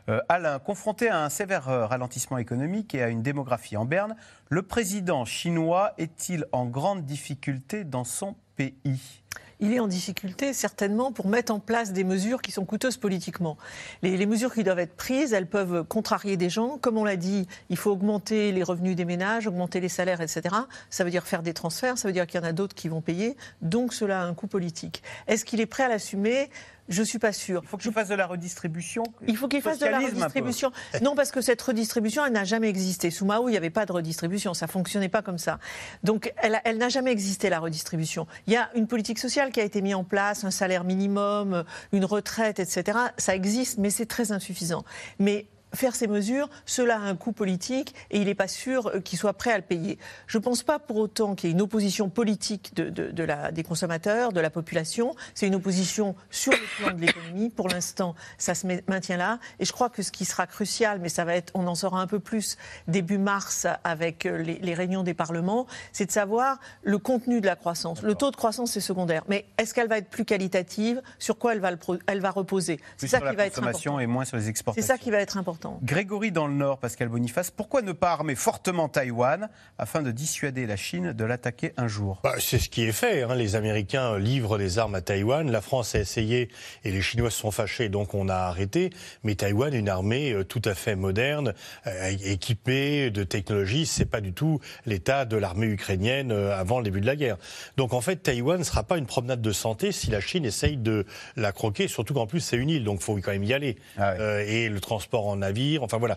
Euh, Alain, confronté à un sévère euh, ralentissement économique et à une démographie en berne, le président chinois est-il en grande difficulté dans son pays? Il est en difficulté certainement pour mettre en place des mesures qui sont coûteuses politiquement. Les, mesures qui doivent être prises, elles peuvent contrarier des gens. Comme on l'a dit, il faut augmenter les revenus des ménages, augmenter les salaires, etc. Ça veut dire faire des transferts, ça veut dire qu'il y en a d'autres qui vont payer. Donc cela a un coût politique. Est-ce qu'il est prêt à l'assumer? Je suis pas sûre. Il faut qu'il fasse de la redistribution. Il faut qu'il fasse de la redistribution. Non, parce que cette redistribution, elle n'a jamais existé. Sous Mao, il n'y avait pas de redistribution. Ça fonctionnait pas comme ça. Donc, elle, elle n'a jamais existé la redistribution. Il y a une politique sociale qui a été mise en place, un salaire minimum, une retraite, etc. Ça existe, mais c'est très insuffisant. Mais faire ces mesures, cela a un coût politique et il n'est pas sûr euh, qu'il soit prêt à le payer. Je ne pense pas pour autant qu'il y ait une opposition politique de, la, des consommateurs, de la population. C'est une opposition sur le plan de l'économie. Pour l'instant, ça se maintient là. Et je crois que ce qui sera crucial, mais ça va être, on en saura un peu plus début mars avec euh, les, réunions des parlements, c'est de savoir le contenu de la croissance. Le taux de croissance est secondaire, mais est-ce qu'elle va être plus qualitative? Sur quoi elle va, elle va reposer? C'est ça qui va être important. et moins sur les exportations. C'est ça qui va être important. Grégory dans le Nord, Pascal Boniface, pourquoi ne pas armer fortement Taïwan afin de dissuader la Chine de l'attaquer un jour? Bah, C'est ce qui est fait. Hein. Les Américains livrent des armes à Taïwan. La France a essayé et les Chinois se sont fâchés, donc on a arrêté. Mais Taïwan une armée euh, tout à fait moderne, euh, équipée de technologies. C'est pas du tout l'état de l'armée ukrainienne euh, avant le début de la guerre. Donc en fait, Taïwan ne sera pas une promenade de santé si la Chine essaye de la croquer, surtout qu'en plus c'est une île, donc il faut quand même y aller. Ah et le transport en Enfin voilà,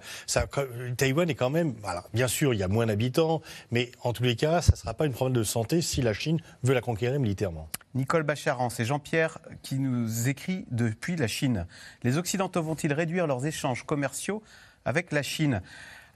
Taïwan est quand même, bien sûr, il y a moins d'habitants, mais en tous les cas, ça ne sera pas une problème de santé si la Chine veut la conquérir militairement. Nicole Bacharan, c'est Jean-Pierre qui nous écrit depuis la Chine. Les Occidentaux vont-ils réduire leurs échanges commerciaux avec la Chine?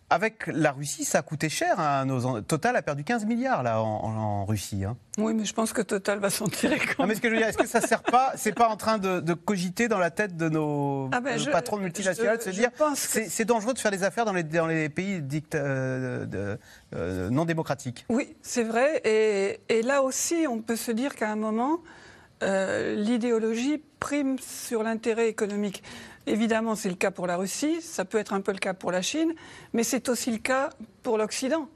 Avec la Russie, ça a coûté cher. Hein, nos... Total a perdu 15 milliards là en, Russie. Hein. Oui, mais je pense que Total va s'en tirer. Quand mais ce que je veux dire, est-ce que ça sert pas C'est pas en train de, cogiter dans la tête de nos, ah ben patrons multinationaux de se dire c'est dangereux de faire des affaires dans les, dans les pays euh, euh, non démocratiques. Oui, c'est vrai. Et, et, là aussi, on peut se dire qu'à un moment, euh, l'idéologie prime sur l'intérêt économique. Évidemment, c'est le cas pour la Russie, ça peut être un peu le cas pour la Chine, mais c'est aussi le cas pour l'Occident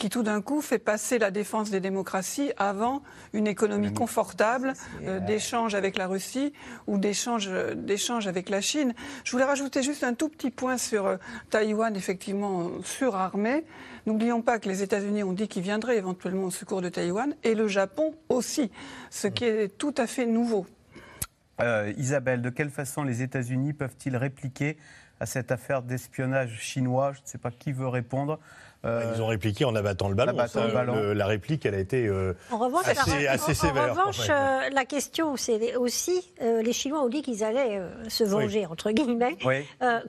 qui tout d'un coup fait passer la défense des démocraties avant une économie confortable euh, d'échange avec la Russie ou d'échange avec la Chine. Je voulais rajouter juste un tout petit point sur euh, Taïwan, effectivement surarmé. N'oublions pas que les États-Unis ont dit qu'ils viendraient éventuellement au secours de Taïwan et le Japon aussi, ce qui est tout à fait nouveau. Euh, Isabelle, de quelle façon les États-Unis peuvent-ils répliquer à cette affaire d'espionnage chinois? Je ne sais pas qui veut répondre. Euh, Ils ont répliqué en abattant le ballon. la réplique, elle a été euh, assez, sévère. En revanche, la question, c'est aussi, les Chinois ont dit qu'ils allaient se venger, entre guillemets.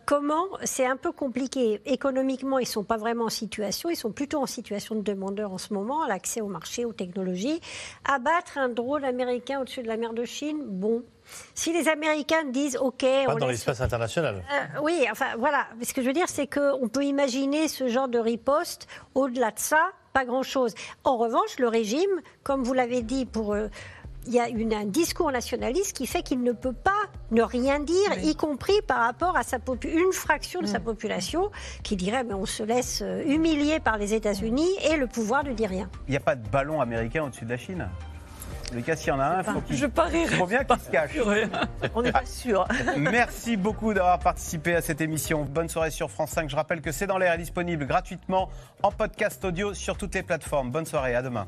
comment C'est un peu compliqué. Économiquement, ils ne sont pas vraiment en situation. Ils sont plutôt en situation de demandeur en ce moment, l'accès au marché, aux technologies. Abattre un drone américain au-dessus de la mer de Chine, bon, si les Américains disent OK. Pas dans l'espace international. Euh, oui, enfin voilà. ce que je veux dire, c'est qu'on peut imaginer ce genre de riposte. Au-delà de ça, pas grand-chose. En revanche, le régime, comme vous l'avez dit, pour. Euh, il y a une, un discours nationaliste qui fait qu'il ne peut pas ne rien dire, y compris par rapport à sa une fraction de sa mm. population qui dirait mais on se laisse euh, humilier par les États-Unis et le pouvoir ne dit rien. Il n'y a pas de ballon américain au-dessus de la Chine? Cas, s'il y en a un, faut je parierais. faut bien qu'il se cache. On n'est pas sûr. *laughs* Merci beaucoup d'avoir participé à cette émission. Bonne soirée sur France 5. Je rappelle que C'est dans l'air est disponible gratuitement en podcast audio sur toutes les plateformes. Bonne soirée, à demain.